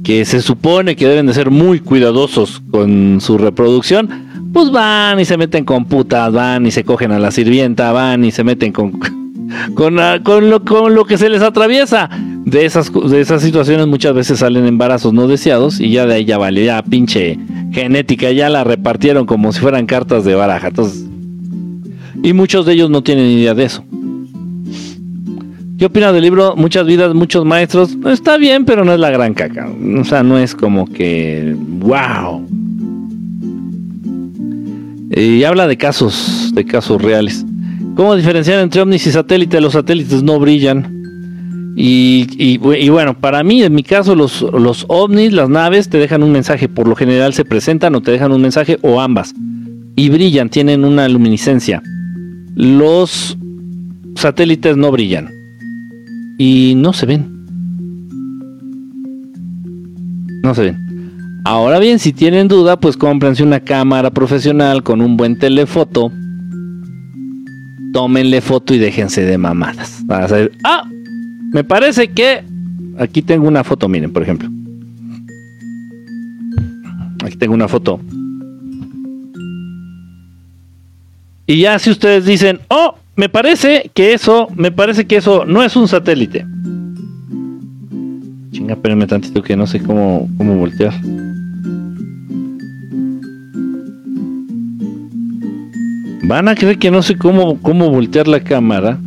que se supone que deben de ser muy cuidadosos con su reproducción, pues van y se meten con putas, van y se cogen a la sirvienta, van y se meten con con, ah, con, lo, con lo que se les atraviesa. De esas, de esas situaciones muchas veces salen embarazos no deseados y ya de ahí ya vale, ya pinche genética, ya la repartieron como si fueran cartas de baraja. Entonces, y muchos de ellos no tienen idea de eso. ¿Qué opina del libro? Muchas vidas, muchos maestros. Está bien, pero no es la gran caca. O sea, no es como que. ¡Wow! Y habla de casos, de casos reales. ¿Cómo diferenciar entre ovnis y satélites? Los satélites no brillan. Y, bueno, para mí, en mi caso, los ovnis, las naves, te dejan un mensaje. Por lo general se presentan o te dejan un mensaje o ambas. Y brillan, tienen una luminiscencia. Los satélites no brillan. Y no se ven. No se ven. Ahora bien, si tienen duda, pues cómprense una cámara profesional con un buen telefoto tómenle foto y déjense de mamadas. Para saber, ah, me parece que aquí tengo una foto, miren, por ejemplo. Aquí tengo una foto. Y ya si ustedes dicen, oh, me parece que eso, me parece que eso no es un satélite. Chinga, espérenme tantito que no sé cómo, cómo voltear. Van a creer que no sé cómo, cómo voltear la cámara.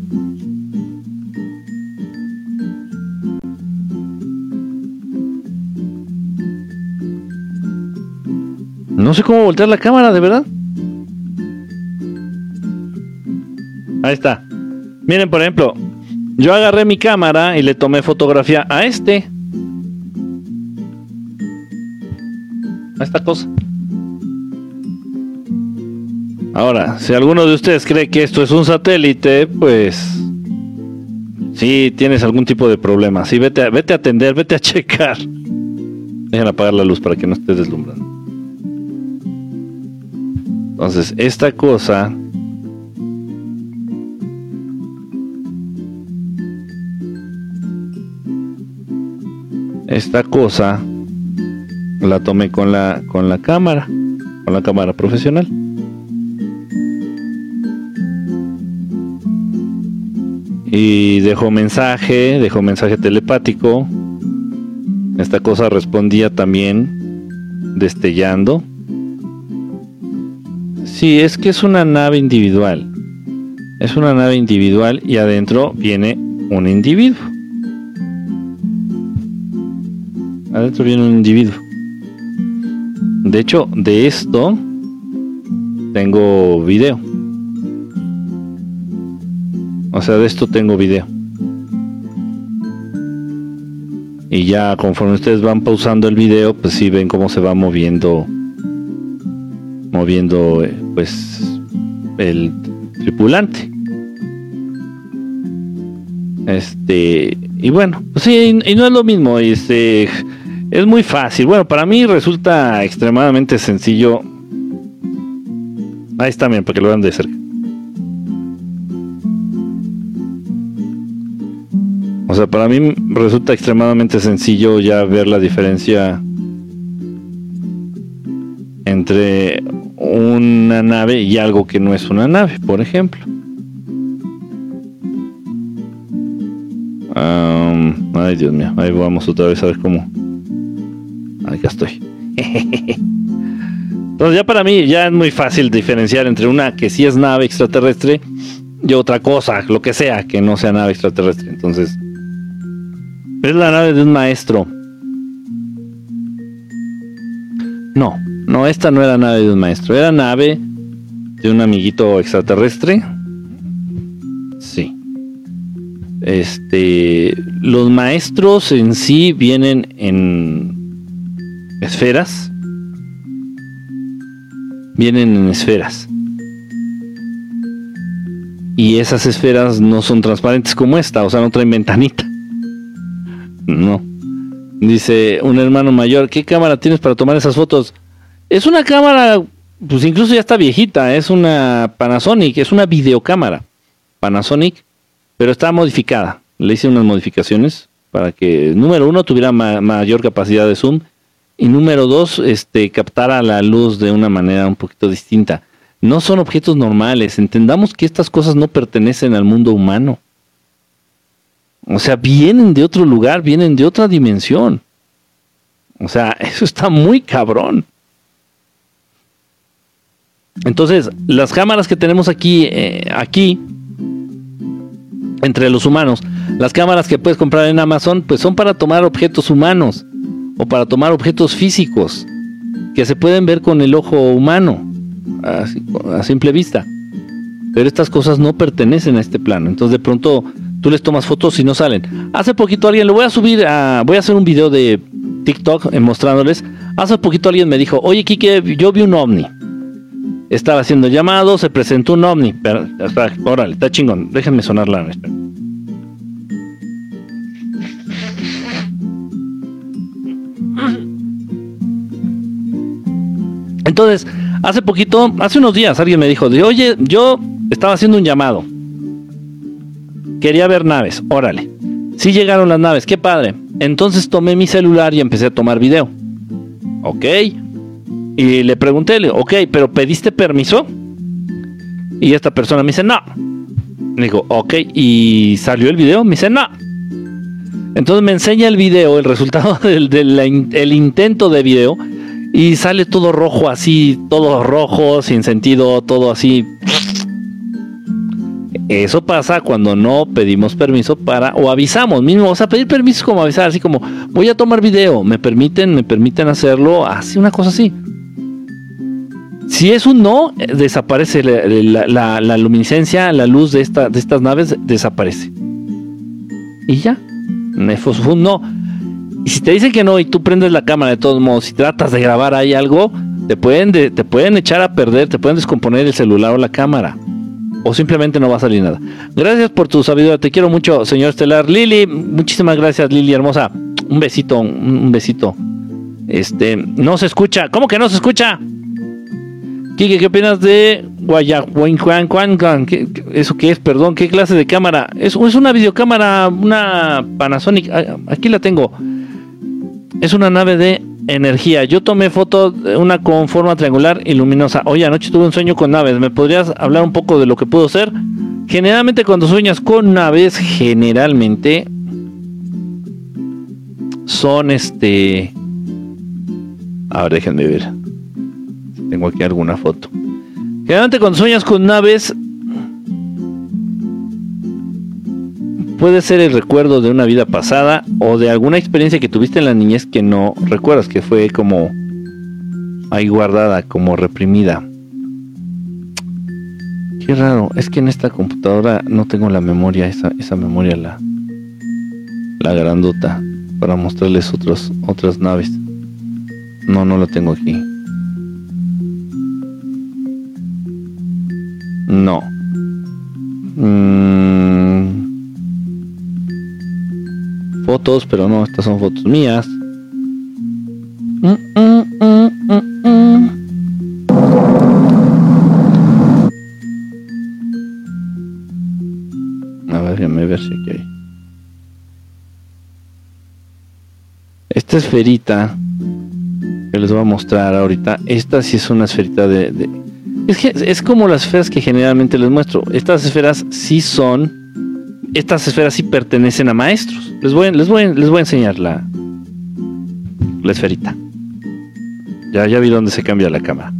No sé cómo voltear la cámara, de verdad. Ahí está. Miren, por ejemplo, yo agarré mi cámara y le tomé fotografía a este. A esta cosa. Ahora, si alguno de ustedes cree que esto es un satélite, pues sí tienes algún tipo de problema. Sí, vete a, vete a atender, vete a checar. Dejen apagar la luz para que no estés deslumbrando. Entonces, esta cosa esta cosa la tomé con la con la cámara, con la cámara profesional. y dejó mensaje, dejó mensaje telepático. Esta cosa respondía también destellando. Sí, es que es una nave individual. Es una nave individual y adentro viene un individuo. Adentro viene un individuo. De hecho, de esto tengo video. O sea, de esto tengo video. Y ya conforme ustedes van pausando el video, pues sí ven cómo se va moviendo moviendo eh, pues el tripulante. Este, y bueno, pues sí, y no es lo mismo, este, es muy fácil. Bueno, para mí resulta extremadamente sencillo. Ahí está, bien, para que lo vean de cerca. O sea, para mí resulta extremadamente sencillo ya ver la diferencia entre una nave y algo que no es una nave, por ejemplo. ay, Dios mío, ahí vamos otra vez a ver cómo. Acá estoy. Entonces ya para mí ya es muy fácil diferenciar entre una que sí es nave extraterrestre y otra cosa, lo que sea, que no sea nave extraterrestre. Entonces, es la nave de un maestro. No, no, esta no era nave de un maestro, era nave de un amiguito extraterrestre. Sí. Este, los maestros en sí vienen en esferas. Vienen en esferas. Y esas esferas no son transparentes como esta, o sea, no traen ventanita. No. Dice un hermano mayor, ¿qué cámara tienes para tomar esas fotos? Es una cámara, pues incluso ya está viejita, es una Panasonic, es una videocámara. Panasonic pero está modificada. Le hice unas modificaciones para que, número uno, tuviera mayor capacidad de zoom y número dos, este, captara la luz de una manera un poquito distinta. No son objetos normales. Entendamos que estas cosas no pertenecen al mundo humano. O sea, vienen de otro lugar, vienen de otra dimensión. O sea, eso está muy cabrón. Entonces, las cámaras que tenemos aquí, eh, aquí, entre los humanos. Las cámaras que puedes comprar en Amazon pues son para tomar objetos humanos o para tomar objetos físicos que se pueden ver con el ojo humano a, simple vista. Pero estas cosas no pertenecen a este plano. Entonces de pronto tú les tomas fotos y no salen. Hace poquito alguien, lo voy a subir a, voy a hacer un video de TikTok eh, mostrándoles. Hace poquito alguien me dijo, oye Kike, yo vi un ovni. Estaba haciendo llamados, se presentó un ovni. Pero, órale, está chingón. Déjenme sonar la Entonces, hace poquito, hace unos días, alguien me dijo, oye, yo estaba haciendo un llamado. Quería ver naves, órale. Sí llegaron las naves, qué padre. Entonces tomé mi celular y empecé a tomar video. Ok, y le pregunté, ok, pero ¿pediste permiso? Y esta persona me dice, no. Le digo, ok, ¿y salió el video? Me dice, no. Entonces me enseña el video, el resultado del, intento de video, y sale todo rojo así, todo rojo, sin sentido, todo así. Eso pasa cuando no pedimos permiso para, o avisamos mismo, o sea, pedir permiso es como avisar, así como, voy a tomar video, me permiten, me permiten hacerlo, así, una cosa así. Si es un no, eh, desaparece la, luminiscencia, la luz de estas naves desaparece. Y ya. Fue un no. Y si te dicen que no y tú prendes la cámara de todos modos, si tratas de grabar ahí algo, te pueden, te pueden echar a perder, te pueden descomponer el celular o la cámara. O simplemente no va a salir nada. Gracias por tu sabiduría. Te quiero mucho, señor Estelar. Lili, muchísimas gracias, Lili, hermosa. Un besito, un besito. Este, no se escucha. ¿Cómo que no se escucha? Kike, ¿qué opinas de ¿Qué, ¿Eso qué es? Perdón, ¿qué clase de cámara? Es, es una videocámara, una Panasonic. Ah, aquí la tengo. Es una nave de energía. Yo tomé foto de una con forma triangular y luminosa. Oye, anoche tuve un sueño con naves. ¿Me podrías hablar un poco de lo que puedo ser? Generalmente cuando sueñas con naves, generalmente son este... A ver, déjenme ver. Tengo aquí alguna foto. Generalmente cuando sueñas con naves, puede ser el recuerdo de una vida pasada o de alguna experiencia que tuviste en la niñez que no recuerdas, que fue como ahí guardada, como reprimida. Qué raro, es que en esta computadora no tengo la memoria, esa, esa memoria, la, la grandota, para mostrarles otros, otras naves. No, no la tengo aquí. No. Mm. Pero no, estas son fotos mías. A ver, ver si aquí hay. Esta esferita que les voy a mostrar ahorita, esta sí es una esferita de, es, que es como las esferas que generalmente les muestro. Estas esferas sí son. Estas esferas sí pertenecen a maestros. Les voy, les voy, les voy a enseñar la, la esferita. Ya, ya vi dónde se cambia la cámara.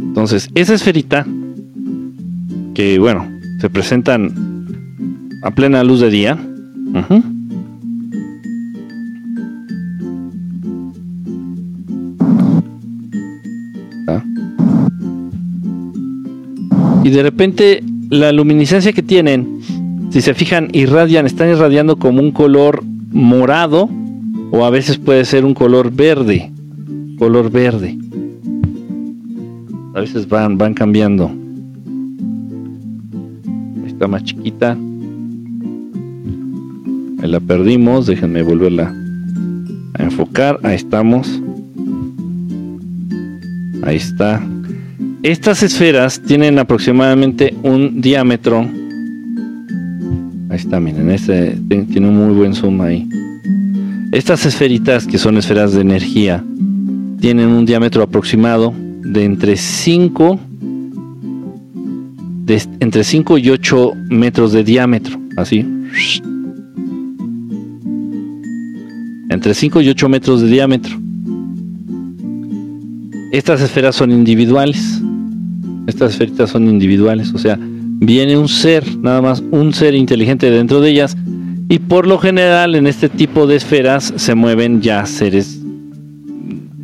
Entonces, esa esferita, que bueno, se presentan a plena luz de día. Y de repente la luminiscencia que tienen, si se fijan, irradian, están irradiando como un color morado o a veces puede ser un color verde, color verde. A veces van, van cambiando. Está más chiquita. Ahí la perdimos, déjenme volverla a enfocar. Ahí estamos. Ahí está. Estas esferas tienen aproximadamente un diámetro. Ahí está, miren, este tiene un muy buen zoom ahí. Estas esferitas, que son esferas de energía, tienen un diámetro aproximado de entre 5 de entre 5 y 8 metros de diámetro, así. Entre 5 y 8 metros de diámetro. Estas esferas son individuales. Estas esferitas son individuales, o sea, viene un ser, nada más un ser inteligente dentro de ellas y por lo general en este tipo de esferas se mueven ya seres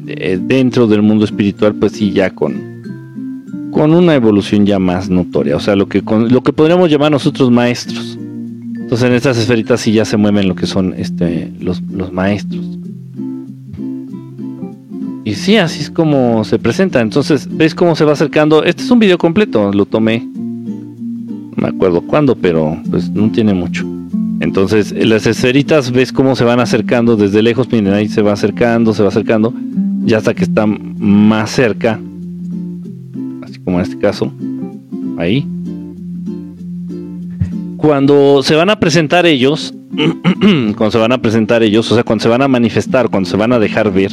eh, dentro del mundo espiritual, pues sí, ya con, con una evolución ya más notoria, o sea, lo que, lo que podríamos llamar nosotros maestros. Entonces en estas esferitas sí ya se mueven lo que son este, los, los maestros. Y sí, así es como se presenta. Entonces, ¿ves cómo se va acercando? Este es un video completo, lo tomé. No me acuerdo cuándo, pero pues no tiene mucho. Entonces, las esferitas, ves cómo se van acercando desde lejos. Miren, ahí se va acercando, se va acercando. Ya hasta que está más cerca. Así como en este caso. Ahí. Cuando se van a presentar ellos, cuando se van a presentar ellos, o sea, cuando se van a manifestar, cuando se van a dejar ver,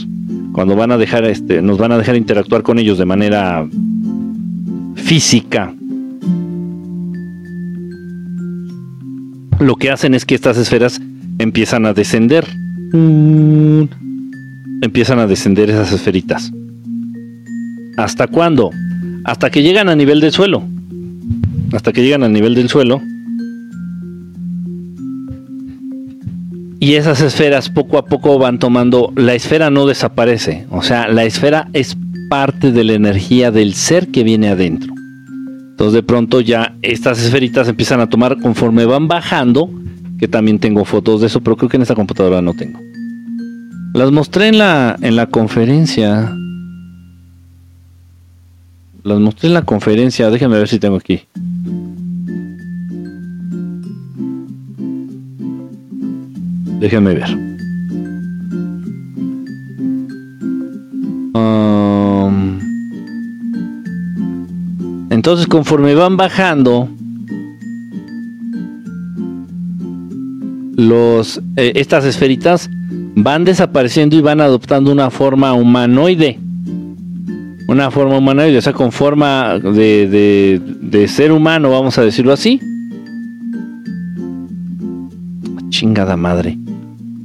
cuando van a dejar este, nos van a dejar interactuar con ellos de manera física. Lo que hacen es que estas esferas empiezan a descender. Empiezan a descender esas esferitas. ¿Hasta cuándo? Hasta que llegan a nivel del suelo. Hasta que llegan al nivel del suelo y esas esferas poco a poco van tomando, la esfera no desaparece, o sea, la esfera es parte de la energía del ser que viene adentro. Entonces de pronto ya estas esferitas empiezan a tomar conforme van bajando, que también tengo fotos de eso, pero creo que en esta computadora no tengo. Las mostré en la, en la conferencia. Las mostré en la conferencia, déjenme ver si tengo aquí. Déjenme ver. Um, entonces, conforme van bajando, los, eh, estas esferitas van desapareciendo y van adoptando una forma humanoide. Una forma humanoide, o sea, con forma de, de, de ser humano, vamos a decirlo así. Chingada madre.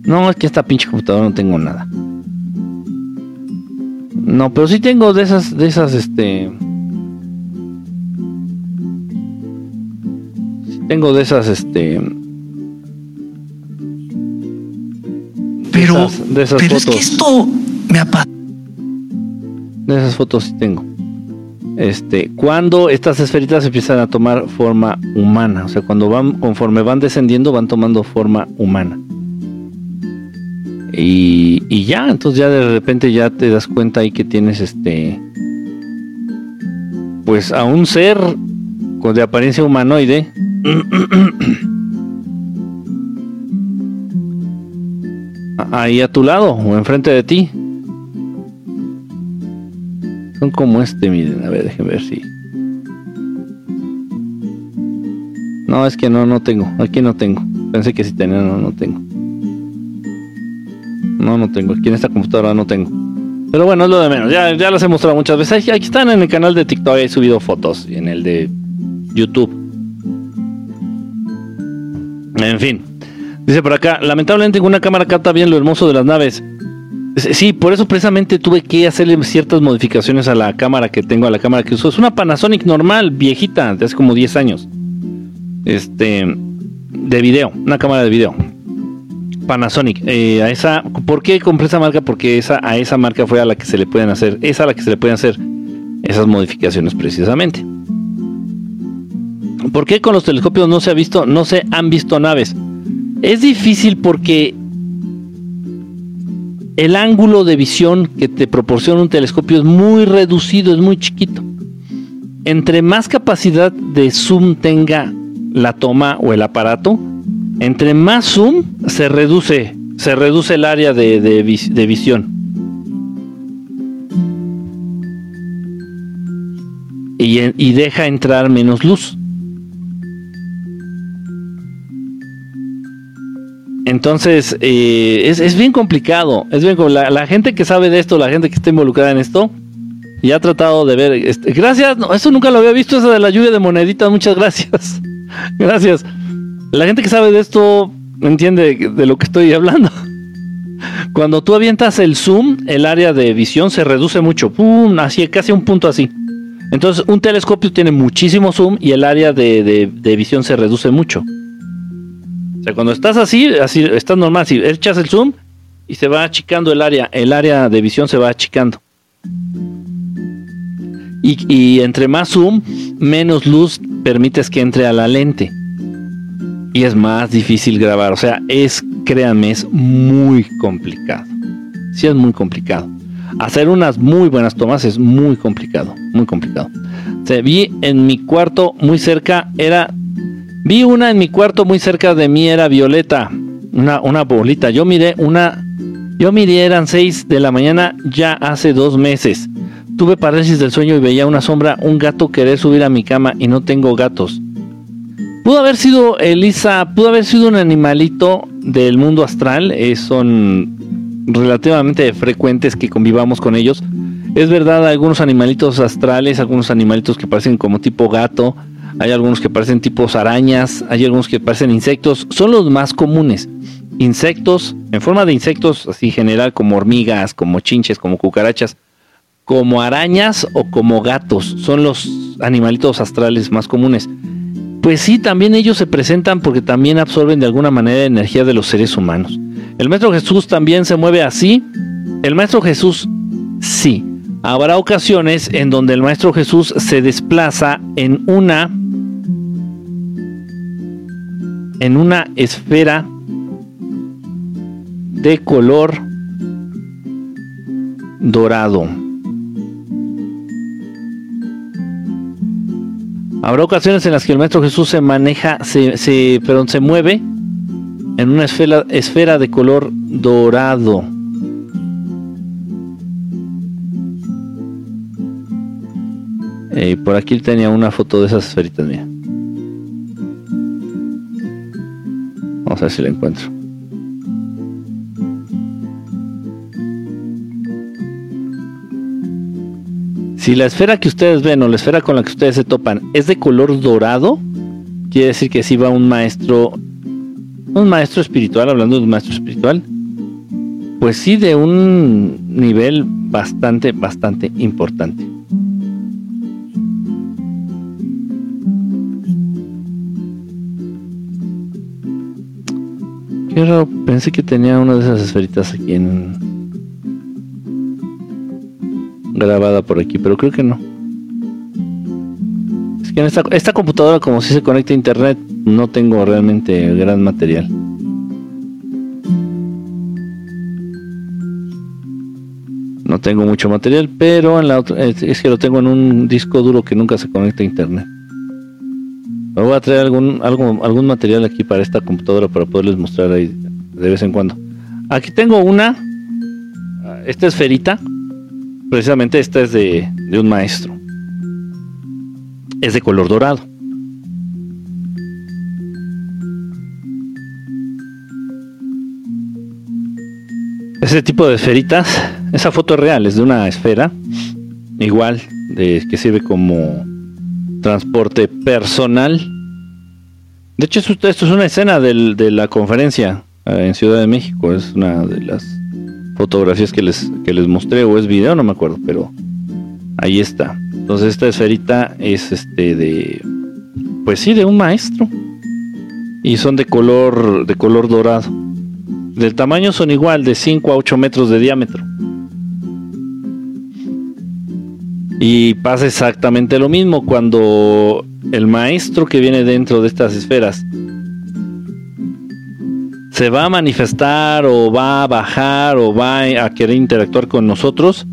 No, es que esta pinche computadora no tengo nada. No, pero sí tengo de esas, de esas, este. tengo de esas, este. Pero, de esas, pero fotos. es que esto me apasiona. De esas fotos sí tengo. Este, cuando estas esferitas empiezan a tomar forma humana, o sea, cuando van, conforme van descendiendo, van tomando forma humana. Y, ya, entonces ya de repente ya te das cuenta ahí que tienes este pues a un ser con de apariencia humanoide ahí a tu lado o enfrente de ti. Son como este, miren, a ver, déjenme ver si. No, es que no, no tengo. Aquí no tengo. Pensé que sí tenía, no, no tengo. No, no tengo. Aquí en esta computadora no tengo. Pero bueno, es lo de menos. Ya, ya las he mostrado muchas veces. Aquí están en el canal de TikTok. He subido fotos. Y en el de YouTube. En fin. Dice por acá, lamentablemente una cámara capta bien lo hermoso de las naves. Sí, por eso precisamente tuve que hacerle ciertas modificaciones a la cámara que tengo, a la cámara que uso. Es una Panasonic normal, viejita, de hace como 10 años. Este, de video, una cámara de video. Panasonic. Eh, a esa, ¿Por qué compré esa marca? Porque esa, a esa marca fue a la que se le pueden hacer, es a la que se le pueden hacer esas modificaciones precisamente. ¿Por qué con los telescopios no se ha visto, no se han visto naves? Es difícil porque el ángulo de visión que te proporciona un telescopio es muy reducido, es muy chiquito. Entre más capacidad de zoom tenga la toma o el aparato, entre más zoom se reduce, se reduce el área de, visión. y deja entrar menos luz. Entonces, eh, es, bien complicado. Es bien la, la, gente que sabe de esto, la gente que está involucrada en esto, ya ha tratado de ver. Este, gracias, eso nunca lo había visto, eso de la lluvia de moneditas. Muchas gracias. gracias. La gente que sabe de esto entiende de lo que estoy hablando. Cuando tú avientas el zoom, el área de visión se reduce mucho. Pum, así, casi un punto así. Entonces, un telescopio tiene muchísimo zoom y el área de visión se reduce mucho. O sea, cuando estás así, así estás normal, si echas el zoom y se va achicando el área, el área de visión se va achicando. Y, entre más zoom, menos luz permites que entre a la lente. Y es más difícil grabar. O sea, es, créanme, es muy complicado. Sí es muy complicado. Hacer unas muy buenas tomas es muy complicado. Muy complicado. Se vi en mi cuarto muy cerca, era Vi una en mi cuarto muy cerca de mí, era violeta, una, una bolita. Yo miré una, yo miré, eran 6 de la mañana ya hace dos meses. Tuve parálisis del sueño y veía una sombra, un gato querer subir a mi cama y no tengo gatos. Pudo haber sido Elisa, pudo haber sido un animalito del mundo astral, eh, son relativamente frecuentes que convivamos con ellos. Es verdad, algunos animalitos astrales, algunos animalitos que parecen como tipo gato, hay algunos que parecen tipos arañas, hay algunos que parecen insectos, son los más comunes. Insectos, en forma de insectos así general, como hormigas, como chinches, como cucarachas, como arañas o como gatos, son los animalitos astrales más comunes. Pues sí, también ellos se presentan porque también absorben de alguna manera energía de los seres humanos. El Maestro Jesús también se mueve así. El Maestro Jesús sí. Habrá ocasiones en donde el Maestro Jesús se desplaza en una en una esfera de color dorado. Habrá ocasiones en las que el Maestro Jesús se maneja, se, perdón, se mueve en una esfera, esfera de color dorado. Eh, por aquí tenía una foto de esas esferitas, mira. Vamos a ver si la encuentro. Si la esfera que ustedes ven o la esfera con la que ustedes se topan es de color dorado, quiere decir que sí va un maestro, un maestro espiritual, hablando de un maestro espiritual, pues sí de un nivel bastante, bastante importante. Qué raro, pensé que tenía una de esas esferitas aquí en. Grabada por aquí, pero creo que no. Es que en esta, computadora, como si se conecta a internet, no tengo realmente gran material. No tengo mucho material, pero en la otra, es, que lo tengo en un disco duro que nunca se conecta a internet. Me voy a traer algún, algo, algún material aquí para esta computadora para poderles mostrar ahí de vez en cuando. Aquí tengo una, esta esferita, precisamente esta es de, de un maestro. Es de color dorado. Ese tipo de esferitas, esa foto es real, es de una esfera, igual, de, que sirve como transporte personal. De hecho, esto, es una escena de la conferencia eh, en Ciudad de México, es una de las fotografías que les, que les mostré, o es video, no me acuerdo, pero ahí está. Entonces esta esferita es este de, pues sí, de un maestro. Y son de color, de color dorado. Del tamaño son igual, de 5 a 8 metros de diámetro. Y pasa exactamente lo mismo cuando el maestro que viene dentro de estas esferas se va a manifestar o va a bajar o va a querer interactuar con nosotros,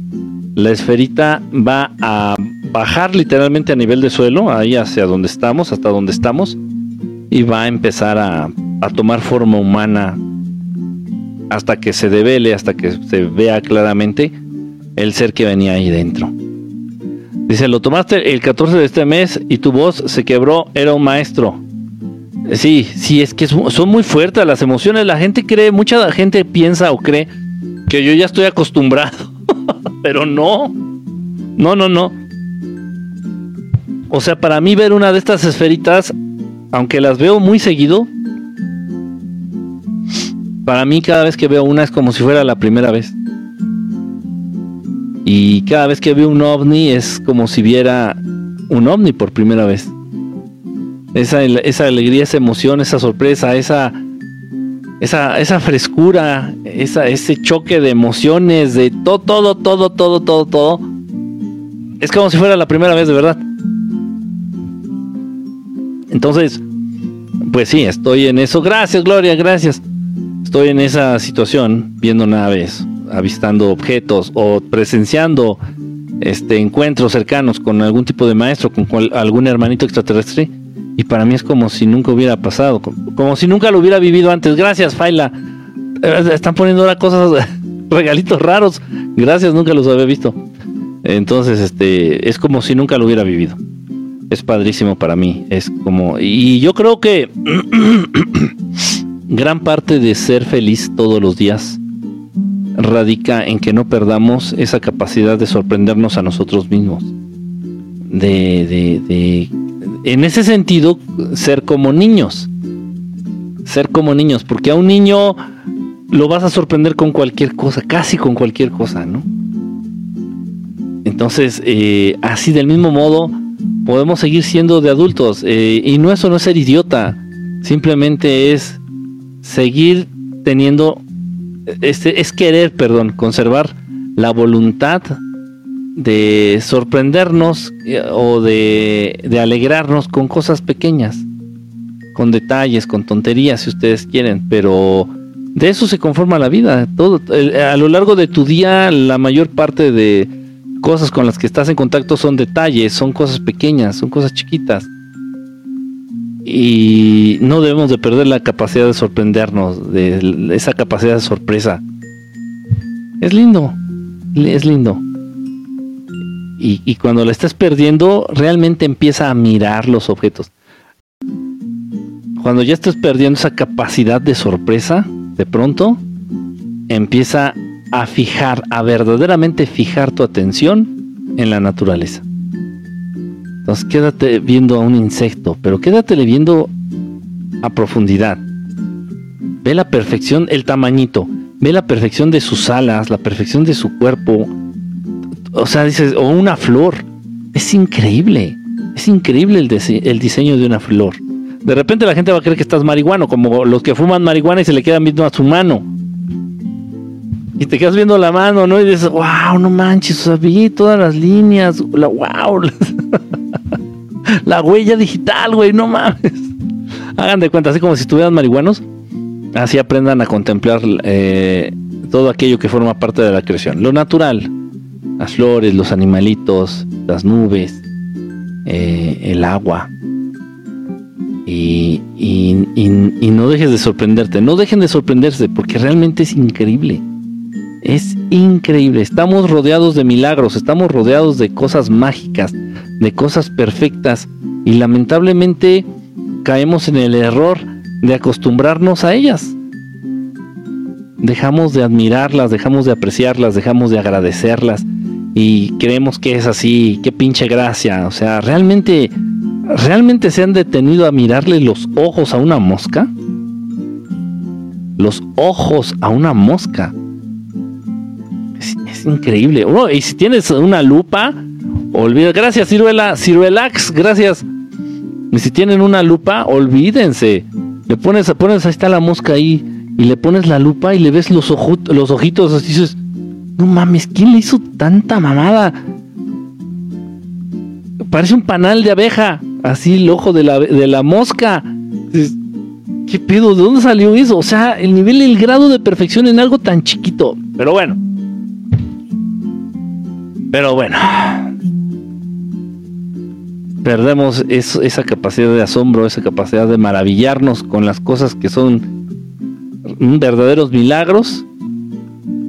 la esferita va a bajar literalmente a nivel de suelo, ahí hacia donde estamos, hasta donde estamos, y va a empezar a, a tomar forma humana hasta que se devele, hasta que se vea claramente el ser que venía ahí dentro. Dice, lo tomaste el 14 de este mes y tu voz se quebró, era un maestro. Sí, sí, es que son muy fuertes las emociones. La gente cree, mucha gente piensa o cree que yo ya estoy acostumbrado. Pero no. No, no, no. O sea, para mí ver una de estas esferitas, aunque las veo muy seguido, para mí cada vez que veo una es como si fuera la primera vez. Y cada vez que veo un ovni es como si viera un ovni por primera vez. Esa, esa alegría, esa emoción, esa sorpresa, esa, esa, esa frescura, esa, ese choque de emociones, de todo, todo, todo, todo, todo, todo. Es como si fuera la primera vez de verdad. Entonces, pues sí, estoy en eso. Gracias, Gloria, gracias estoy en esa situación, viendo naves, avistando objetos o presenciando este, encuentros cercanos con algún tipo de maestro, con algún hermanito extraterrestre, y para mí es como si nunca hubiera pasado, como, si nunca lo hubiera vivido antes. Gracias, Faila. Eh, están poniendo ahora cosas, regalitos raros. Gracias, nunca los había visto. Entonces, este, es como si nunca lo hubiera vivido. Es padrísimo para mí. Es como, y yo creo que Gran parte de ser feliz todos los días radica en que no perdamos esa capacidad de sorprendernos a nosotros mismos. De, de, de, en ese sentido, ser como niños. Ser como niños, porque a un niño lo vas a sorprender con cualquier cosa, casi con cualquier cosa, ¿no? Entonces, eh, así del mismo modo, podemos seguir siendo de adultos. Eh, y no eso no es ser idiota, simplemente es seguir teniendo, este, es querer, perdón, conservar la voluntad de sorprendernos eh, o de, de alegrarnos con cosas pequeñas, con detalles, con tonterías, si ustedes quieren, pero de eso se conforma la vida. Todo, a lo largo de tu día, la mayor parte de cosas con las que estás en contacto son detalles, son cosas pequeñas, son cosas chiquitas y no debemos de perder la capacidad de sorprendernos, de esa capacidad de sorpresa. Es lindo, es lindo. Y, cuando la estás perdiendo, realmente empieza a mirar los objetos. Cuando ya estás perdiendo esa capacidad de sorpresa, de pronto empieza a fijar, a verdaderamente fijar tu atención en la naturaleza. Entonces quédate viendo a un insecto, pero quédatele viendo a profundidad. Ve la perfección, el tamañito, ve la perfección de sus alas, la perfección de su cuerpo. O sea, dices, o una flor. Es increíble. Es increíble el, diseño de una flor. De repente la gente va a creer que estás marihuano, como los que fuman marihuana y se le quedan viendo a su mano. Y te quedas viendo la mano, ¿no? Y dices, wow, no manches, o sea, vi todas las líneas, la wow. la huella digital, güey, no mames. Hagan de cuenta, así como si estuvieran marihuanos, así aprendan a contemplar eh, todo aquello que forma parte de la creación. Lo natural, las flores, los animalitos, las nubes, eh, el agua. Y, y, no dejes de sorprenderte, no dejen de sorprenderse, porque realmente es increíble. Es increíble, estamos rodeados de milagros, estamos rodeados de cosas mágicas, de cosas perfectas, y lamentablemente caemos en el error de acostumbrarnos a ellas. Dejamos de admirarlas, dejamos de apreciarlas, dejamos de agradecerlas y creemos que es así, qué pinche gracia. O sea, realmente, realmente se han detenido a mirarle los ojos a una mosca. Los ojos a una mosca. Es, increíble. Oh, y si tienes una lupa, olvida. Gracias, Ciruela. Ciruelax, gracias. Y si tienen una lupa, olvídense. Le pones, pones, ahí está la mosca ahí, y le pones la lupa y le ves los, los ojitos así dices no mames, ¿quién le hizo tanta mamada? Parece un panal de abeja. Así el ojo de la, de la mosca. ¿Qué pedo? ¿De dónde salió eso? O sea, el nivel, el grado de perfección en algo tan chiquito. Pero bueno. Pero bueno. Perdemos esa capacidad de asombro, esa capacidad de maravillarnos con las cosas que son verdaderos milagros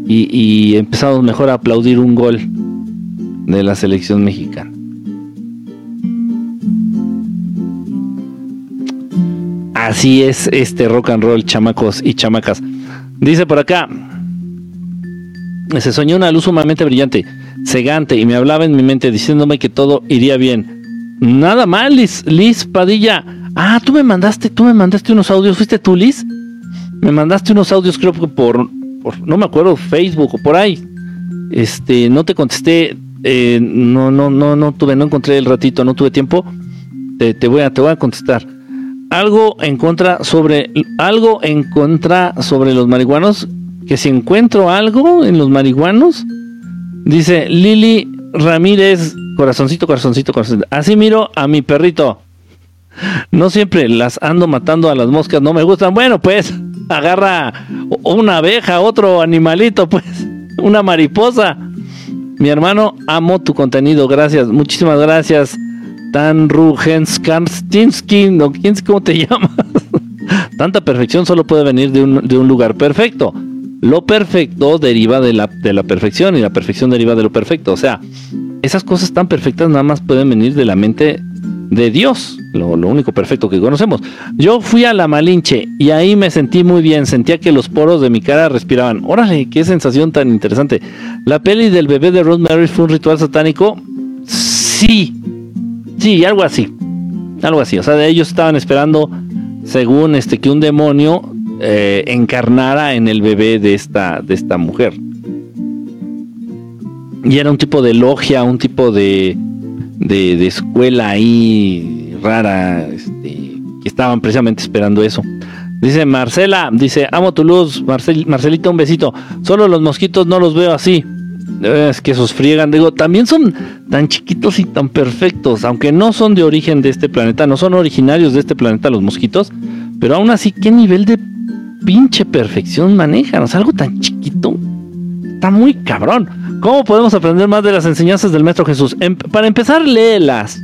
y, empezamos mejor a aplaudir un gol de la selección mexicana. Así es este rock and roll, chamacos y chamacas. Dice por acá, se soñó una luz sumamente brillante, cegante, y me hablaba en mi mente diciéndome que todo iría bien. Nada mal, Liz, Liz Padilla. Ah, tú me mandaste, tú me mandaste unos audios, ¿fuiste tú, Liz? Me mandaste unos audios, creo que por, no me acuerdo, Facebook o por ahí. Este, no te contesté, eh, no, no, no, no tuve, no encontré el ratito, no tuve tiempo. Te, voy a, te voy a contestar. Algo en contra sobre, algo en contra sobre los marihuanos. Que si encuentro algo en los marihuanos, dice Lili Ramírez, corazoncito, corazoncito, corazoncito. Así miro a mi perrito. No siempre las ando matando a las moscas, no me gustan. Bueno, pues agarra una abeja, otro animalito, pues, una mariposa. Mi hermano, amo tu contenido, gracias, muchísimas gracias. Tan Rugenskanstinski, ¿no? ¿Quién cómo te llamas? Tanta perfección solo puede venir de un, de un lugar perfecto. Lo perfecto deriva de la, de la perfección y la perfección deriva de lo perfecto. O sea, esas cosas tan perfectas nada más pueden venir de la mente de Dios, lo, único perfecto que conocemos. Yo fui a la Malinche y ahí me sentí muy bien, sentía que los poros de mi cara respiraban. Órale, qué sensación tan interesante. La peli del bebé de Rosemary fue un ritual satánico. Sí, sí, algo así, algo así. O sea, ellos estaban esperando, según este, que un demonio eh, encarnara en el bebé de esta, de esta mujer. Y era un tipo de logia, un tipo de de, escuela ahí rara, este, que estaban precisamente esperando eso. Dice Marcela, dice, amo tu luz, Marcel, Marcelita, un besito. Solo los mosquitos no los veo así. Es que esos friegan, digo, también son tan chiquitos y tan perfectos, aunque no son de origen de este planeta, no son originarios de este planeta los mosquitos, pero aún así, ¿qué nivel de pinche perfección manejan? O sea, algo tan chiquito, está muy cabrón. ¿Cómo podemos aprender más de las enseñanzas del Maestro Jesús? Em, para empezar, léelas.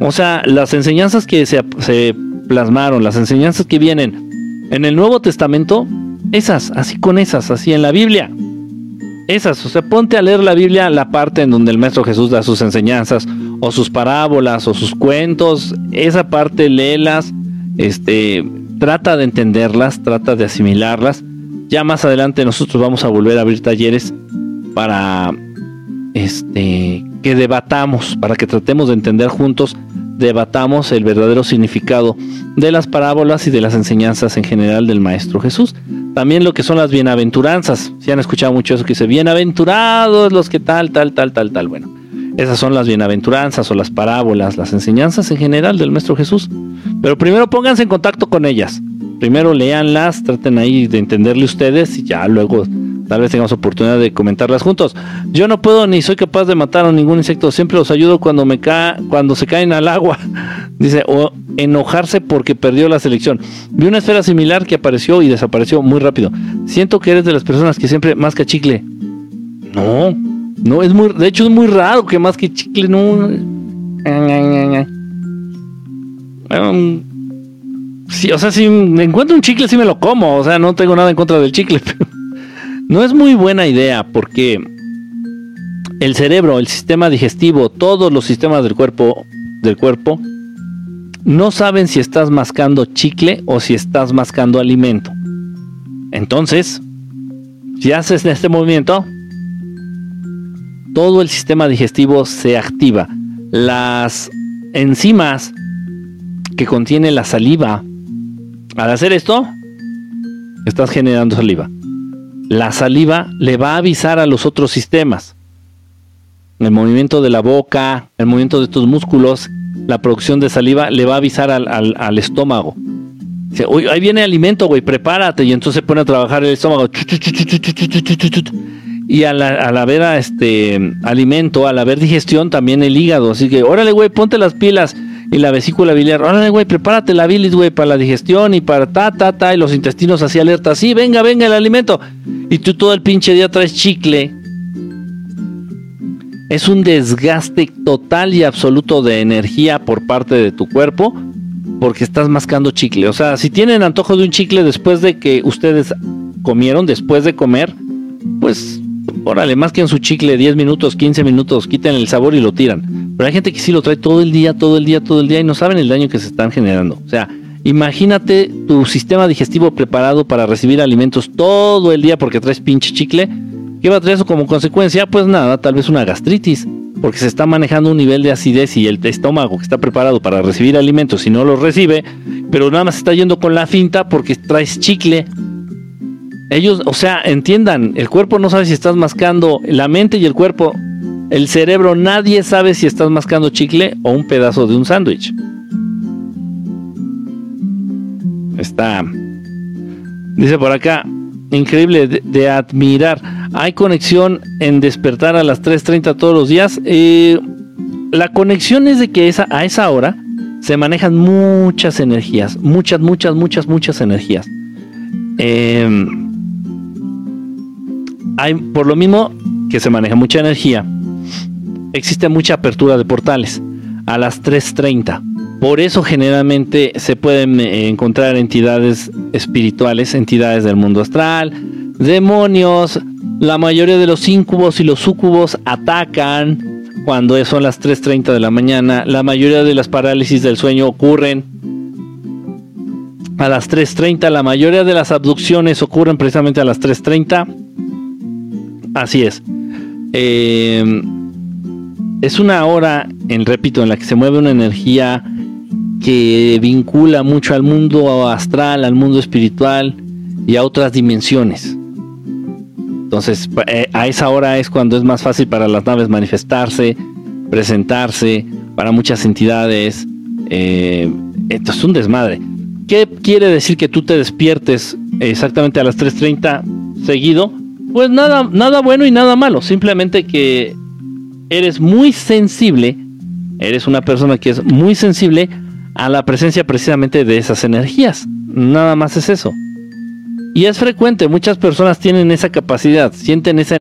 O sea, las enseñanzas que se, se plasmaron, las enseñanzas que vienen en el Nuevo Testamento, esas, así con esas, así en la Biblia. Esas, o sea, ponte a leer la Biblia, la parte en donde el Maestro Jesús da sus enseñanzas, o sus parábolas, o sus cuentos, esa parte léelas, este, trata de entenderlas, trata de asimilarlas. Ya más adelante nosotros vamos a volver a abrir talleres para este que debatamos, para que tratemos de entender juntos, debatamos el verdadero significado de las parábolas y de las enseñanzas en general del Maestro Jesús. También lo que son las bienaventuranzas. Si han escuchado mucho eso que dice, bienaventurados los que tal, tal, tal, tal, tal. Bueno, esas son las bienaventuranzas o las parábolas, las enseñanzas en general del Maestro Jesús. Pero primero pónganse en contacto con ellas. Primero leanlas, traten ahí de entenderle ustedes y ya luego Tal vez tengamos oportunidad de comentarlas juntos. Yo no puedo ni soy capaz de matar a ningún insecto. Siempre los ayudo cuando me ca cuando se caen al agua. Dice, o enojarse porque perdió la selección. Vi una esfera similar que apareció y desapareció muy rápido. Siento que eres de las personas que siempre más chicle. No, No, es muy, de hecho es muy raro que más que chicle no. Um, sí, o sea, si encuentro un chicle, sí me lo como. O sea, no tengo nada en contra del chicle. no es muy buena idea porque el cerebro, el sistema digestivo, todos los sistemas del cuerpo, del cuerpo, no saben si estás mascando chicle o si estás mascando alimento. Entonces, si haces este movimiento, todo el sistema digestivo se activa. Las enzimas que contiene la saliva, al hacer esto, estás generando saliva. La saliva le va a avisar a los otros sistemas. El movimiento de la boca, el movimiento de tus músculos, la producción de saliva le va a avisar al, estómago. Dice, ahí viene alimento, güey, prepárate. Y entonces se pone a trabajar el estómago. Y al, haber este alimento, al haber digestión, también el hígado. Así que, órale, güey, ponte las pilas. Y la vesícula biliar, órale, güey, prepárate la bilis, güey, para la digestión y para ta, ta, ta. Y los intestinos así alerta, sí, venga, venga el alimento. Y tú todo el pinche día traes chicle. Es un desgaste total y absoluto de energía por parte de tu cuerpo porque estás mascando chicle. O sea, si tienen antojo de un chicle después de que ustedes comieron, después de comer, pues órale, en su chicle 10 minutos, 15 minutos, quiten el sabor y lo tiran. Pero hay gente que sí lo trae todo el día, todo el día, todo el día y no saben el daño que se están generando. O sea, imagínate tu sistema digestivo preparado para recibir alimentos todo el día porque traes pinche chicle. ¿Qué va a traer eso como consecuencia? Pues nada, tal vez una gastritis, porque se está manejando un nivel de acidez y el estómago que está preparado para recibir alimentos y no los recibe, pero nada más está yendo con la finta porque traes chicle ellos, o sea, entiendan, el cuerpo no sabe si estás mascando, la mente y el cuerpo, el cerebro, nadie sabe si estás mascando chicle o un pedazo de un sándwich. Está, dice por acá, increíble de, admirar. Hay conexión en despertar a las 3.30 todos los días. Eh, la conexión es de que esa, a esa hora se manejan muchas energías, muchas, muchas, muchas, muchas energías. Eh, hay, por lo mismo que se maneja mucha energía, existe mucha apertura de portales a las 3.30. Por eso generalmente se pueden eh, encontrar entidades espirituales, entidades del mundo astral, demonios. La mayoría de los incubos y los sucubos atacan cuando son las 3.30 de la mañana. La mayoría de las parálisis del sueño ocurren a las 3.30. La mayoría de las abducciones ocurren precisamente a las 3.30. Así es. Em, es una hora, en, repito, en la que se mueve una energía que vincula mucho al mundo astral, al mundo espiritual y a otras dimensiones. Entonces, eh, a esa hora es cuando es más fácil para las naves manifestarse, presentarse, para muchas entidades. Eh, esto es un desmadre. ¿Qué quiere decir que tú te despiertes exactamente a las 3.30 seguido? Pues nada, nada bueno y nada malo, simplemente que eres muy sensible, eres una persona que es muy sensible a la presencia precisamente de esas energías. Nada más es eso. Y es frecuente, muchas personas tienen esa capacidad, sienten esa